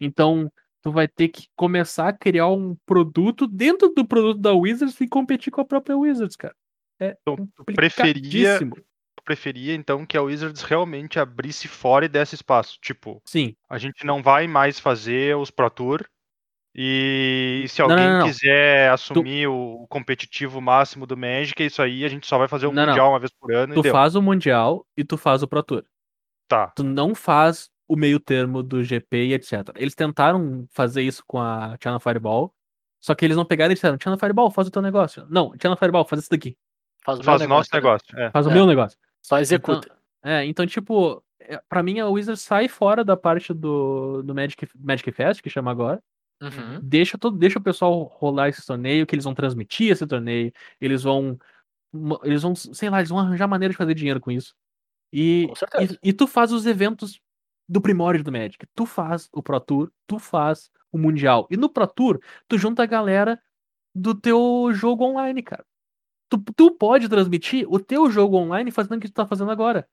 Então, tu vai ter que começar a criar um produto dentro do produto da Wizards e competir com a própria Wizards, cara. É Então, tu preferia, tu preferia então que a Wizards realmente abrisse fora e desse espaço. Tipo, Sim, a gente não vai mais fazer os Pro Tour. E se Não, não, alguém não, não. quiser assumir o competitivo máximo do Magic, é isso aí, a gente só vai fazer não. Mundial uma vez por ano tu e deu. faz o Mundial e tu faz o Pro Tour. Tá. tu não faz o meio termo do GP e etc. Eles tentaram fazer isso com a China Fireball, só que eles não pegaram e disseram, China Fireball, faz o teu negócio. Não, China Fireball, faz isso daqui. Faz o Faz meu o nosso né? negócio. É. Faz o É. meu negócio. Só executa. Então, é, então, tipo, é, pra mim a Wizard sai fora da parte do, do Magic, Magic Fest, que chama agora. Uhum. Deixa, todo, deixa o pessoal rolar esse torneio, que eles vão transmitir esse torneio, eles vão. Eles vão, sei lá, eles vão arranjar maneira de fazer dinheiro com isso. E, Com certeza. e, e tu faz os eventos do primórdio do Magic. Tu faz o Pro Tour, tu faz o Mundial. E no Pro Tour, tu junta a galera do teu jogo online, cara. Tu, tu pode transmitir o teu jogo online fazendo o que tu tá fazendo agora.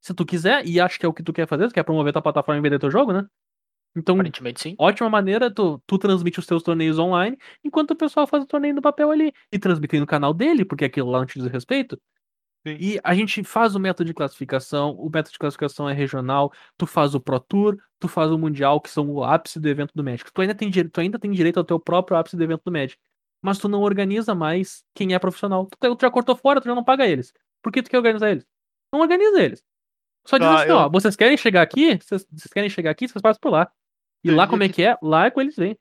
Se tu quiser, e acho que é o que tu quer fazer, tu quer promover tua plataforma e vender teu jogo, né? Então, ótima maneira, tu, tu transmite os teus torneios online, enquanto o pessoal faz o torneio no papel ali. E transmite no canal dele, porque aquilo lá não te diz respeito. Sim. E a gente faz o método de classificação, o método de classificação é regional, tu faz o Pro Tour, tu faz o Mundial, que são o ápice do evento do Magic. Tu ainda tem, tu ainda tem direito ao teu próprio ápice do evento do Magic. Mas tu não organiza mais quem é profissional. Tu, tu já cortou fora, tu já não paga eles. Por que tu quer organizar eles? Não organiza eles. Só diz Tá, assim, eu- ó, vocês querem chegar aqui? Vocês, vocês querem chegar aqui? Vocês passam por lá. E lá Entendi como é que- é? Lá é com eles vêm.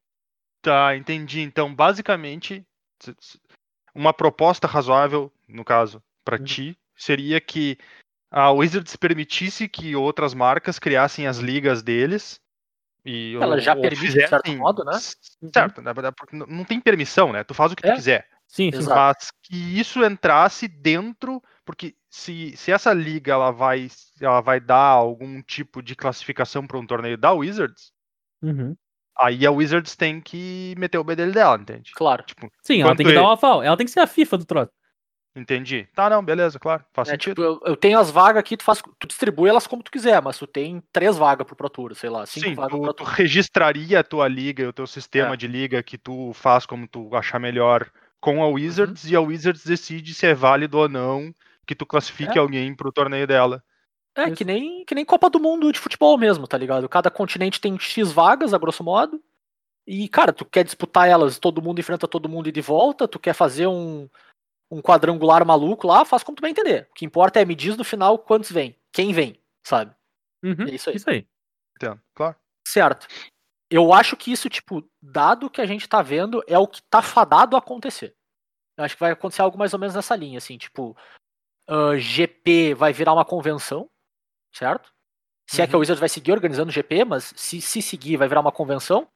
Tá, entendi. Então, basicamente, uma proposta razoável, no caso, pra Uhum. ti, seria que a Wizards permitisse que outras marcas criassem as ligas deles. E, Ela ou- já ou permite, de certo fizessem- modo, né? S- Certo, na verdade, porque não tem permissão, né? Tu faz o que É. tu quiser. Sim, sim. Exato. mas que isso entrasse dentro, porque se, se essa liga ela vai, ela vai dar algum tipo de classificação para um torneio da Wizards, Uhum. aí a Wizards tem que meter o bedelho dela, entende? Claro. Tipo, Sim, ela tem que é- dar uma aval. Ela tem que ser a FIFA do troço. Entendi. Tá, não, beleza, claro, faz É, sentido. tipo, eu, eu tenho as vagas aqui, tu, faz, tu distribui elas como tu quiser, mas tu tem três vagas pro Pro Tour, sei lá, cinco Sim, vagas tu, pro tu Pro Tour. registraria a tua liga, o teu sistema É. de liga que tu faz como tu achar melhor com Uhum. a Wizards e a Wizards decide se é válido ou não que tu classifique É. alguém pro torneio dela. É, Isso. que nem, que nem Copa do Mundo de futebol mesmo, tá ligado? Cada continente tem X vagas, a grosso modo. E, cara, tu quer disputar elas, todo mundo enfrenta todo mundo e de volta, tu quer fazer um, um quadrangular maluco lá, faz como tu vai entender. O que importa é me diz no final quantos vem, quem vem, sabe? Uhum. É isso aí. Isso aí. Entendo, claro. Certo. Eu acho que isso, tipo, dado que a gente tá vendo, é o que tá fadado a acontecer. Eu acho que vai acontecer algo mais ou menos nessa linha, assim, tipo, ah, GP vai virar uma convenção, certo? Se é que a Uhum. Wizards vai seguir organizando o GP, mas se, se seguir, vai virar uma convenção.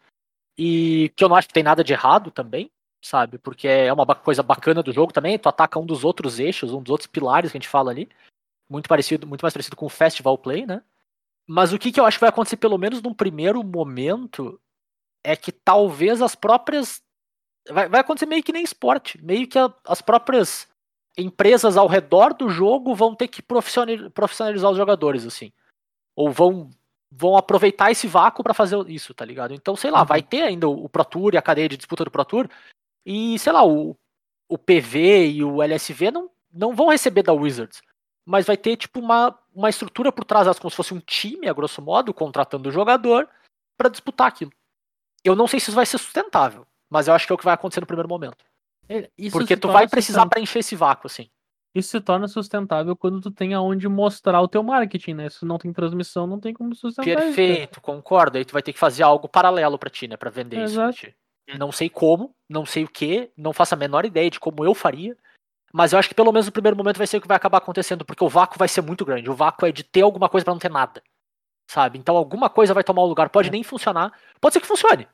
E que eu não acho que tem nada de errado também, sabe? Porque é uma coisa bacana do jogo também. Tu ataca um dos outros eixos, um dos outros pilares que a gente fala ali. Muito parecido, muito mais parecido com o Festival Play, né? Mas o que, que eu acho que vai acontecer, pelo menos num primeiro momento, é que talvez as próprias. Vai, vai acontecer meio que nem esporte. Meio que a- as próprias empresas ao redor do jogo vão ter que profissionali- profissionalizar os jogadores, assim. Ou vão, vão aproveitar esse vácuo pra fazer isso, tá ligado? Então, sei lá, Uhum. vai ter ainda o, o Pro Tour e a cadeia de disputa do Pro Tour. E, sei lá, o, o PV e o LSV não, não vão receber da Wizards. Mas vai ter, tipo, uma, uma estrutura por trás delas, como se fosse um time, a grosso modo, contratando o jogador pra disputar aquilo. Eu não sei se isso vai ser sustentável, mas eu acho que é o que vai acontecer no primeiro momento. É, Isso Porque tu vai precisar preencher esse vácuo, assim. Isso se torna sustentável quando tu tem aonde mostrar o teu marketing, né? Se não tem transmissão, não tem como sustentar isso, cara. Perfeito, concordo. Aí tu vai ter que fazer algo paralelo pra ti, né? Pra vender isso. pra Exato. ti. Não sei como, não sei o que, não faço a menor ideia de como eu faria. Mas eu acho que pelo menos no primeiro momento vai ser o que vai acabar acontecendo, porque o vácuo vai ser muito grande. O vácuo é de ter alguma coisa pra não ter nada. Sabe? Então alguma coisa vai tomar o lugar. Pode É. nem funcionar. Pode ser que funcione.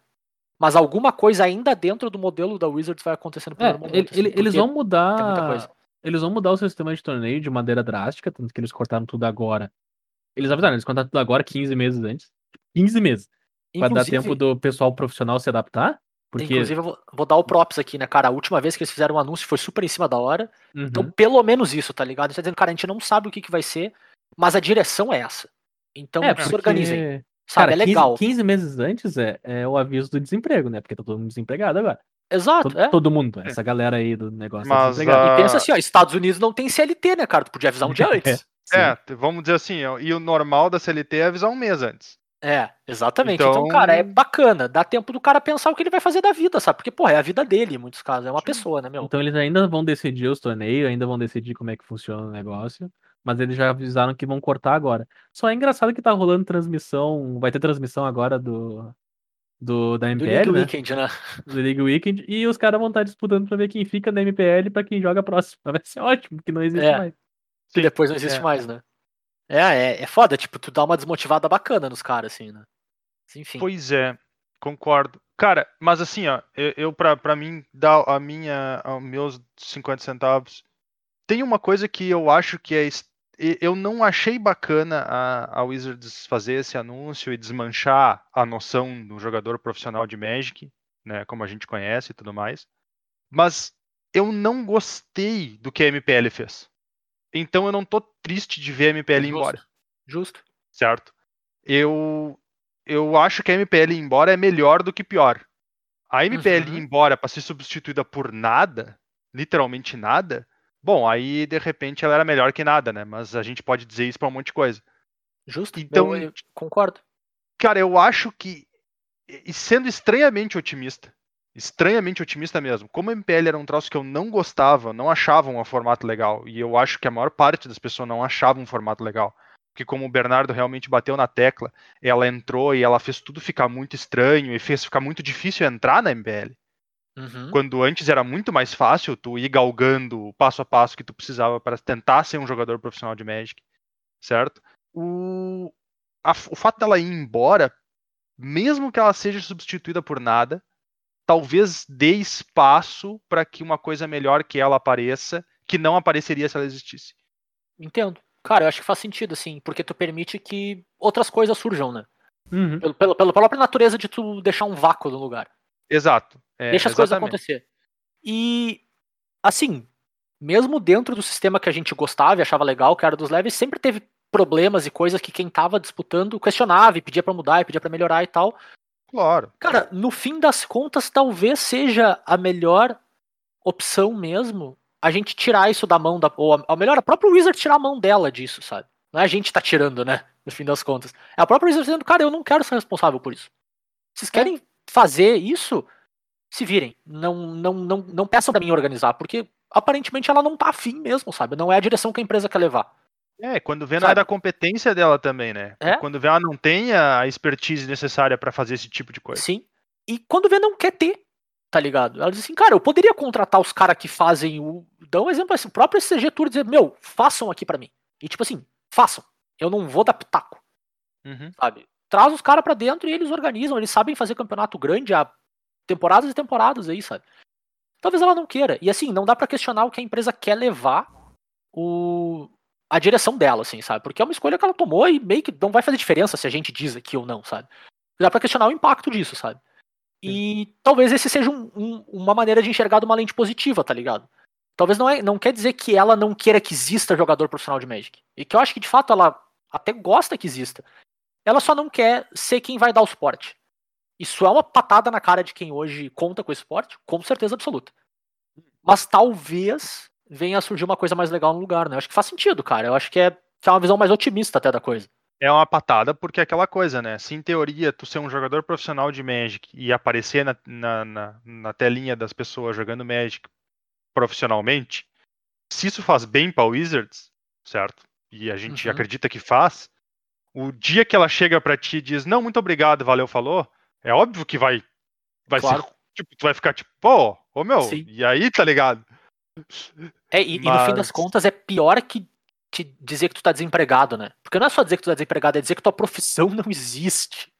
Mas alguma coisa ainda dentro do modelo da Wizards vai acontecer no É, primeiro momento. ele- assim, ele- eles vão mudar. Eles vão mudar o sistema de torneio de maneira drástica, tanto que eles cortaram tudo agora. Eles avisaram, eles cortaram tudo agora 15 meses antes. 15 meses. Pra dar Inclusive- tempo do pessoal profissional se adaptar. Porque. Inclusive, eu vou, vou dar o props aqui, né, cara? A última vez que eles fizeram um anúncio foi super em cima da hora. Uhum. Então, pelo menos isso, tá ligado? A gente tá dizendo, cara, a gente não sabe o que, que vai ser, mas a direção é essa. Então, é, se porque, organizem. Sabe? Cara, é legal. 15, 15 meses antes é, é o aviso do desemprego, né? Porque tá todo mundo desempregado agora. Exato, Todo, é. todo mundo, essa galera aí do negócio tá Mas, ah, E pensa assim, ó, Estados Unidos não tem CLT, né, cara? Tu podia avisar um dia antes. Sim. É, vamos dizer assim, ó, e o normal da CLT é avisar um mês antes. É, exatamente. Então, Então- cara, é bacana. Dá tempo do cara pensar o que ele vai fazer da vida, sabe? Porque, porra, é a vida dele, em muitos casos. É uma pessoa, né, meu? Então eles ainda vão decidir os torneios, ainda vão decidir como é que funciona o negócio. Mas eles já avisaram que vão cortar agora. Só é engraçado que tá rolando transmissão. Vai ter transmissão agora do. do da Do MPL, League né? Weekend, né? Do League Weekend. E os caras vão estar disputando pra ver quem fica na MPL pra quem joga próximo. Vai ser ótimo, que não existe É. mais. Que depois não existe é. mais, né? É, é, é foda, tipo, tu dá uma desmotivada bacana nos caras, assim, né? Enfim. Pois é, concordo. Cara, mas assim, ó, eu, eu pra, pra mim, dar a minha, meus 50 centavos, tem uma coisa que eu acho que é. Eu não achei bacana a, a Wizards fazer esse anúncio e desmanchar a noção do jogador profissional de Magic, né, como a gente conhece e tudo mais. Mas eu não gostei do que a MPL fez. Então eu não tô triste de ver a MPL ir Justo. embora Justo. certo? Eu eu acho que a MPL ir embora é melhor do que pior. A MPL Uhum. ir embora para ser substituída por nada, literalmente nada, bom, aí de repente ela era melhor que nada, né? Mas a gente pode dizer isso para um monte de coisa. Justo. Então- eu, eu concordo. Cara, eu acho que e sendo estranhamente otimista, estranhamente otimista mesmo. Como a MPL era um troço que eu não gostava, não achava um formato legal, e eu acho que a maior parte das pessoas não achava um formato legal. Porque como o Bernardo realmente bateu na tecla, ela entrou e ela fez tudo ficar muito estranho e fez ficar muito difícil entrar na MPL. Uhum. Quando antes era muito mais fácil tu ir galgando o passo a passo que tu precisava para tentar ser um jogador profissional de Magic, certo? O, a- o fato dela ir embora, mesmo que ela seja substituída por nada, talvez dê espaço para que uma coisa melhor que ela apareça, que não apareceria se ela existisse. Entendo. Cara, eu acho que faz sentido, assim, porque tu permite que outras coisas surjam, né? Uhum. Pelo, pelo, pela própria natureza de tu deixar um vácuo no lugar. Exato. É, Deixa as coisas exatamente. acontecer. E, assim, mesmo dentro do sistema que a gente gostava e achava legal, que era dos leves, sempre teve problemas e coisas que quem tava disputando questionava e pedia pra mudar e pedia pra melhorar e tal. Claro. Cara, no fim das contas, talvez seja a melhor opção mesmo a gente tirar isso da mão da. Ou a, melhor, a própria Wizard tirar a mão dela disso, sabe? Não é a gente tá tirando, né? No fim das contas. É a própria Wizard dizendo, cara, eu não quero ser responsável por isso. Vocês querem fazer isso? Se virem. Não, não, não, não peçam pra mim organizar, porque aparentemente ela não tá afim mesmo, sabe? Não é a direção que a empresa quer levar. É, quando vê, não é da competência dela também, né? É. Quando vê, ela não tem a expertise necessária pra fazer esse tipo de coisa. Sim. E quando vê, não quer ter, tá ligado? Ela diz assim, cara, eu poderia contratar os caras que fazem o. Dá um exemplo assim, o próprio CG Tour dizer, meu, façam aqui pra mim. E tipo assim, façam. Eu não vou dar pitaco, Uhum. sabe? Traz os caras pra dentro e eles organizam, eles sabem fazer campeonato grande há temporadas e temporadas aí, sabe? Talvez ela não queira. E assim, não dá pra questionar o que a empresa quer levar o a direção dela, assim, sabe? Porque é uma escolha que ela tomou e meio que não vai fazer diferença se a gente diz aqui ou não, sabe? Dá pra questionar o impacto disso, sabe? E talvez esse seja um- um- uma maneira de enxergar de uma lente positiva, tá ligado? Talvez não, é, não quer dizer que ela não queira que exista jogador profissional de Magic. E que eu acho que de fato ela até gosta que exista. Ela só não quer ser quem vai dar o suporte. Isso é uma patada na cara de quem hoje conta com esse suporte, com certeza absoluta. Mas talvez venha a surgir uma coisa mais legal no lugar, né? Eu acho que faz sentido, cara. Eu acho que é, que é uma visão mais otimista até da coisa. É uma patada porque é aquela coisa, né? Se em teoria tu ser um jogador profissional de Magic e aparecer na, na, na, na telinha das pessoas jogando Magic profissionalmente, se isso faz bem pra Wizards, certo? E a gente Uhum. acredita que faz, o dia que ela chega pra ti e diz, não, muito obrigado, valeu, falou, é óbvio que vai, vai Claro. ser, tipo, tu vai ficar tipo, pô, ô meu, Sim. e aí, tá ligado? É, e, e no fim das Mas- contas é pior que te dizer que tu tá desempregado, né? Porque não é só dizer que tu tá desempregado, é dizer que tua profissão não existe.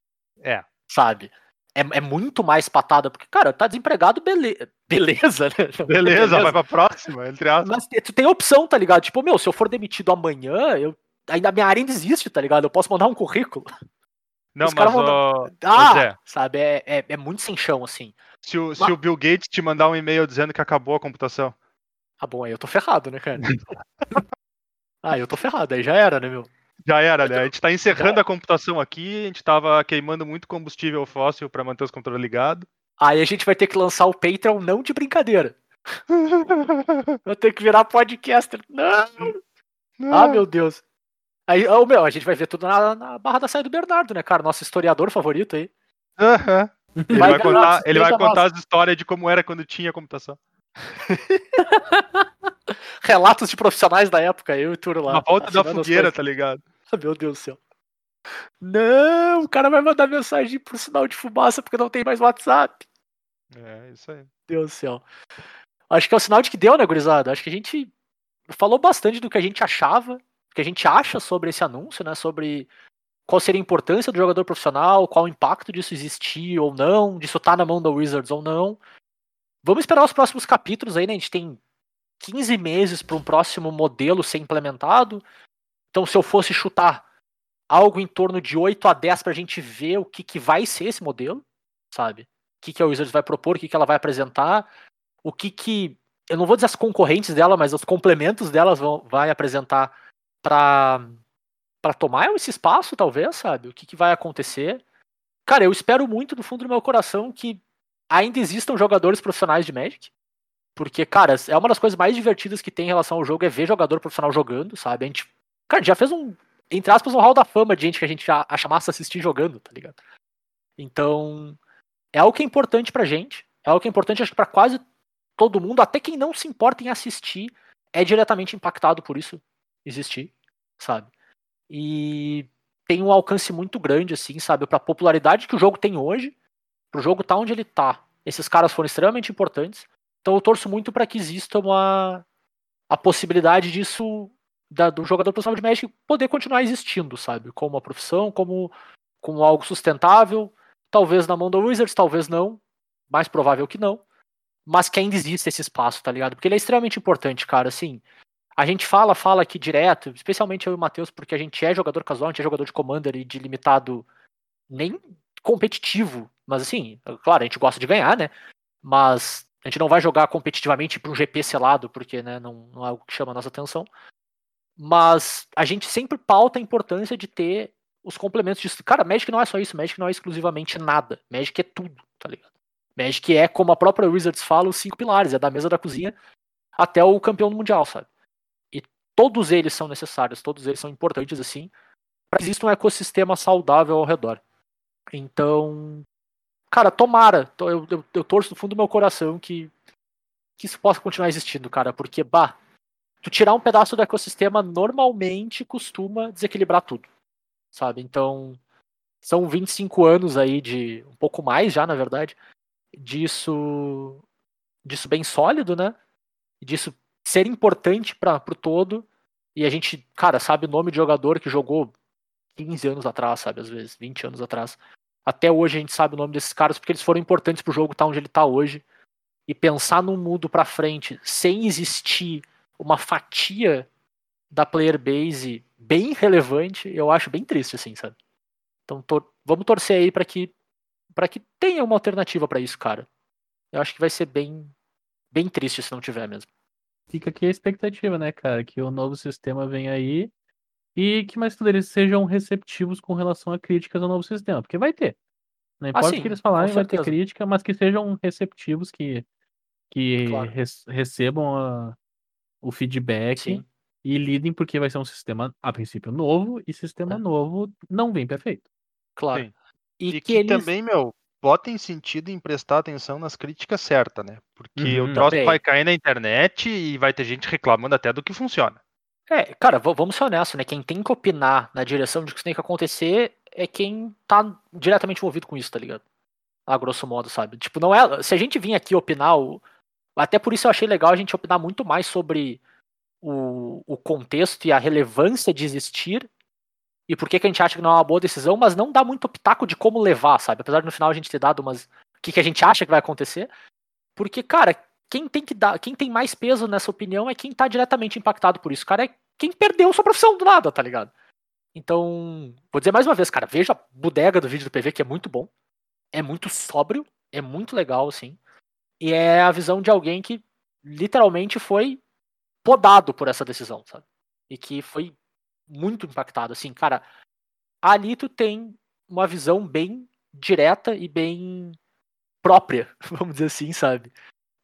É. Sabe? É, é muito mais patada, porque, cara, tá desempregado, bele... beleza, né? Beleza, vai pra próxima, entre aspas. Mas tu tem opção, tá ligado? Tipo, meu, se eu for demitido amanhã, eu. Ainda minha área ainda existe, tá ligado? Eu posso mandar um currículo. Não, os mas, ó, Ah, Zé. sabe? É, é, é muito sem chão, assim. se o, se Mas- o Bill Gates te mandar um e-mail dizendo que acabou a computação, Ah, bom, aí eu tô ferrado, né, cara? ah, eu tô ferrado, aí já era, né, meu? Já era, né? A gente tá encerrando a computação aqui, a gente tava queimando muito combustível fóssil pra manter os controles ligados. Aí a gente vai ter que lançar o Patreon não de brincadeira. Vou ter que virar podcaster. Não! Ah, meu Deus. Aí, ô, meu, a gente vai ver tudo na, na barra da saia do Bernardo, né, cara? Nosso historiador favorito aí. Aham. Ele Vai vai, contar, ele vai contar as histórias de como era quando tinha computação. Relatos de profissionais da época, eu e Turo lá. Na volta da fogueira, tá ligado? Meu Deus do céu. Não, o cara vai mandar mensagem pro sinal de fumaça porque não tem mais WhatsApp. É, isso aí. Deus do céu. Acho que é o sinal de que deu, né, gurizada? Acho que a gente falou bastante do que a gente achava, do que a gente acha sobre esse anúncio, né? Sobre qual seria a importância do jogador profissional, qual o impacto disso existir ou não, disso tá na mão da Wizards ou não. Vamos esperar os próximos capítulos aí, né? A gente tem 15 meses para um próximo modelo ser implementado. Então, se eu fosse chutar algo em torno de 8 a 10 pra gente ver o que, que vai ser esse modelo, sabe? O que, que a Wizards vai propor, o que, que ela vai apresentar, o que que. Eu não vou dizer as concorrentes dela, mas os complementos delas vão vai apresentar pra, pra tomar esse espaço, talvez, sabe? O que, que vai acontecer. Cara, eu espero muito do fundo do meu coração que ainda existam jogadores profissionais de Magic. Porque, cara, é uma das coisas mais divertidas que tem em relação ao jogo é ver jogador profissional jogando, sabe? A gente, cara, já fez um, entre aspas, um hall da fama de gente que a gente já acha massa assistir jogando, tá ligado? Então, é algo que é importante pra gente, é algo que é importante, acho que pra quase todo mundo, até quem não se importa em assistir, é diretamente impactado por isso existir, sabe? E tem um alcance muito grande, assim, sabe? Pra popularidade que o jogo tem hoje, pro jogo tá onde ele tá. Esses caras foram extremamente importantes. Então eu torço muito para que exista uma a possibilidade disso da- do jogador profissional de Magic poder continuar existindo, sabe? Como uma profissão, como como algo sustentável, talvez na mão da Wizards, talvez não. mais provável que não, mas que ainda existe esse espaço, tá ligado? Porque ele é extremamente importante, cara, assim. A gente fala, fala aqui direto, especialmente eu e o Matheus, porque a gente é jogador casual, a gente é jogador de Commander e de limitado nem competitivo, mas assim, claro, a gente gosta de ganhar, né? Mas a gente não vai jogar competitivamente para um GP selado, porque né, não, não é algo que chama a nossa atenção. Mas a gente sempre pauta a importância de ter os complementos disso. Cara, Magic não é só isso, Magic não é exclusivamente nada. Magic é tudo, tá ligado? Magic é, como a própria Wizards fala, os cinco pilares, é da mesa da cozinha até o campeão mundial, sabe? E todos eles são necessários, todos eles são importantes assim, para que exista um ecossistema saudável ao redor. Então, cara, tomara, eu, eu, eu torço do fundo do meu coração que, que isso possa continuar existindo, cara, porque, bah, tu tirar um pedaço do ecossistema normalmente costuma desequilibrar tudo, sabe? Então, são 25 anos aí de, um pouco mais já, na verdade, disso, disso bem sólido, né? Disso ser importante para pro todo, e a gente, cara, sabe o nome de jogador que jogou 15 anos atrás, sabe, às vezes, 20 anos atrás. Até hoje a gente sabe o nome desses caras porque eles foram importantes pro jogo estar tá onde ele tá hoje. E pensar num mundo para frente sem existir uma fatia da player base bem relevante, eu acho bem triste, assim, sabe? Então tor vamos torcer aí para que para que tenha uma alternativa para isso, cara. Eu acho que vai ser bem bem triste se não tiver mesmo. Fica aqui a expectativa, né, cara, que o novo sistema venha aí e que mais tudo eles sejam receptivos com relação a críticas ao novo sistema, porque vai ter. Não importa sim, o que eles falarem, vai ter crítica, mas que sejam receptivos, que, que Claro. res- recebam a- o feedback Sim. e lidem, porque vai ser um sistema, a princípio, novo, e sistema É. novo não vem perfeito. Claro. Sim. E, E que, que eles também, meu, botem sentido em prestar atenção nas críticas certas, né? Porque Uhum. o troço Também. vai cair na internet e vai ter gente reclamando até do que funciona. É, cara, vamos ser honestos, né? Quem tem que opinar na direção de que isso tem que acontecer é quem tá diretamente envolvido com isso, tá ligado? A grosso modo, sabe? Tipo, não é. Se a gente vir aqui opinar, o- até por isso eu achei legal a gente opinar muito mais sobre o, o contexto e a relevância de existir e por que, que a gente acha que não é uma boa decisão, mas não dá muito pitaco de como levar, sabe? Apesar de no final a gente ter dado umas. O que, que a gente acha que vai acontecer. Porque, cara, quem tem que dar, quem tem mais peso nessa opinião é quem tá diretamente impactado por isso. Cara, é quem perdeu sua profissão do nada, tá ligado? Então, vou dizer mais uma vez, cara, veja a bodega do vídeo do PV, que é muito bom. É muito sóbrio, é muito legal, assim. E é a visão de alguém que literalmente foi podado por essa decisão, sabe? E que foi muito impactado, assim, cara. Ali tu tem uma visão bem direta e bem própria, vamos dizer assim, sabe?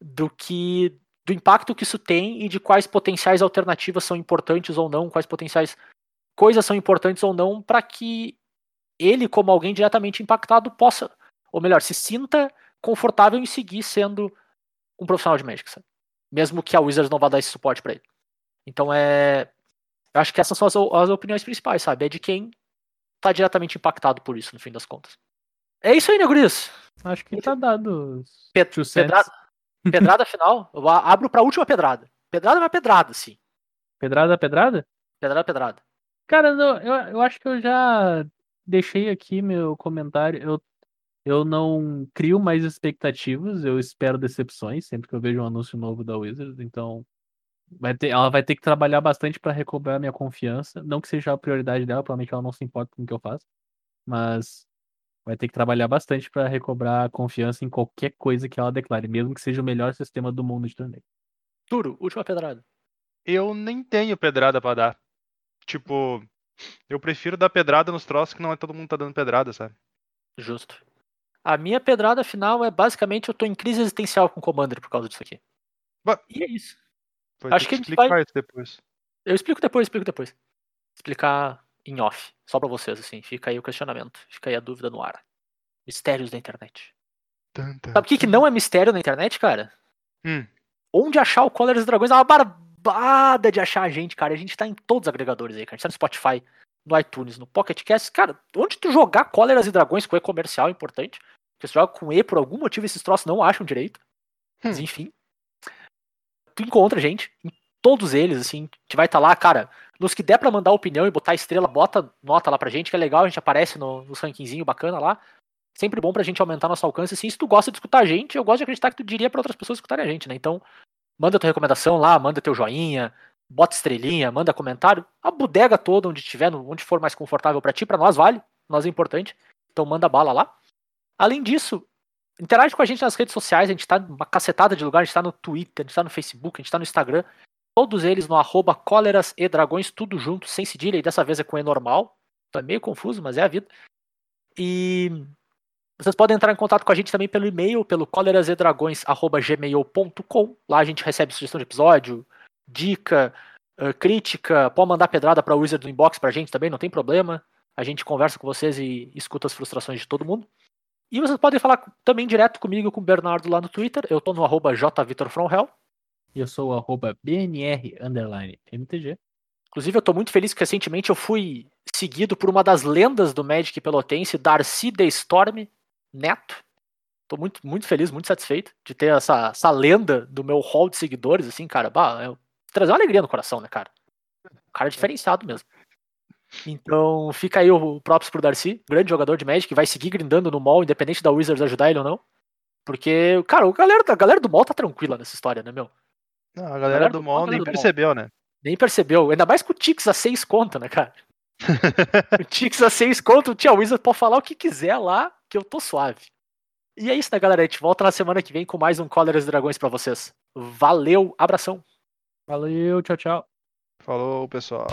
Do que do impacto que isso tem e de quais potenciais alternativas são importantes ou não, quais potenciais coisas são importantes ou não para que ele, como alguém diretamente impactado, possa, ou melhor, se sinta confortável em seguir sendo um profissional de Magic, sabe? Mesmo que a Wizards não vá dar esse suporte para ele. Então é. Eu acho que essas são as, as opiniões principais, sabe? É de quem tá diretamente impactado por isso, no fim das contas. É isso aí, Guris? Acho que tá dado. os Pe- two cents. pedrada, pedrada final. Eu abro pra última pedrada. Pedrada é uma pedrada, sim. Pedrada, pedrada? Pedrada pedrada. Cara, eu, eu acho que eu já deixei aqui meu comentário. Eu, eu não crio mais expectativas, eu espero decepções sempre que eu vejo um anúncio novo da Wizards. Então, vai ter, ela vai ter que trabalhar bastante para recobrar minha confiança. Não que seja a prioridade dela, provavelmente ela não se importa com o que eu faço, mas vai ter que trabalhar bastante para recobrar a confiança em qualquer coisa que ela declare, mesmo que seja o melhor sistema do mundo de torneio. Duro, última pedrada. Eu nem tenho pedrada pra dar. Tipo, eu prefiro dar pedrada nos troços que não é todo mundo tá dando pedrada, sabe? Justo. A minha pedrada final é basicamente eu tô em crise existencial com o Commander por causa disso aqui. E é isso. Vai Acho que a gente explicar vai- isso depois. Eu explico depois, explico depois. Explicar em off. Só pra vocês, assim. Fica aí o questionamento. Fica aí a dúvida no ar. Mistérios da internet. Tan, tan, Sabe o que, que não é mistério na internet, cara? Hum. Onde achar o Collar dos Dragões é uma barbada de achar a gente, cara. A gente tá em todos os agregadores aí, cara. A gente tá no Spotify, no iTunes, no Pocket Cast. Cara, onde tu jogar Cóleras e Dragões com E comercial é importante. Porque se tu joga com E, por algum motivo, esses troços não acham direito. Mas Hum. enfim. Tu encontra a gente em todos eles, assim. A gente vai estar lá, cara. Nos que der pra mandar opinião e botar estrela, bota nota lá pra gente, que é legal. A gente aparece no, no rankingzinho bacana lá. sempre bom pra gente aumentar nosso alcance. Assim, se tu gosta de escutar a gente, eu gosto de acreditar que tu diria pra outras pessoas escutarem a gente, né? Então, manda tua recomendação lá, manda teu joinha, bota estrelinha, manda comentário, a bodega toda onde tiver, onde for mais confortável pra ti, pra nós vale, nós é importante. Então manda bala lá. Além disso, interage com a gente nas redes sociais, a gente tá numa cacetada de lugar, a gente tá no Twitter, a gente tá no Facebook, a gente tá no Instagram. Todos eles no arroba cóleras e dragões, tudo junto, sem cedilha, e dessa vez é com E normal. É meio confuso, mas é a vida. E vocês podem entrar em contato com a gente também pelo e-mail, pelo colerasedragões.gmail.com. Lá a gente recebe sugestão de episódio, dica, uh, crítica, pode mandar pedrada pra Wizard do Inbox pra gente também, não tem problema. A gente conversa com vocês e escuta as frustrações de todo mundo. E vocês podem falar também direto comigo com o Bernardo lá no Twitter. Eu tô no arroba jvitorfromhell. Eu sou o arroba BNR underline MTG. Inclusive, eu tô muito feliz que recentemente eu fui seguido por uma das lendas do Magic Pelotense, Darcy The Storm Neto. Tô muito, muito feliz, muito satisfeito de ter essa, essa lenda do meu hall de seguidores, assim, cara. Bah, é, trazer uma alegria no coração, né, cara? Um cara diferenciado mesmo. Então, fica aí o props pro Darcy, grande jogador de Magic, vai seguir grindando no mall, independente da Wizards ajudar ele ou não. Porque, cara, a galera, a galera do mall tá tranquila nessa história, né, meu? Não, a galera, galera do do- mall a galera nem do percebeu, né? Nem percebeu. Ainda mais com o Tix a 6 conto, né, cara? o Tix a 6 conto, o Tia Wizard pode falar o que quiser lá, que eu tô suave. E é isso, né, galera? A gente volta na semana que vem com mais um Cóleras Dragões pra vocês. Valeu, abração. Valeu, tchau, tchau. Falou, pessoal.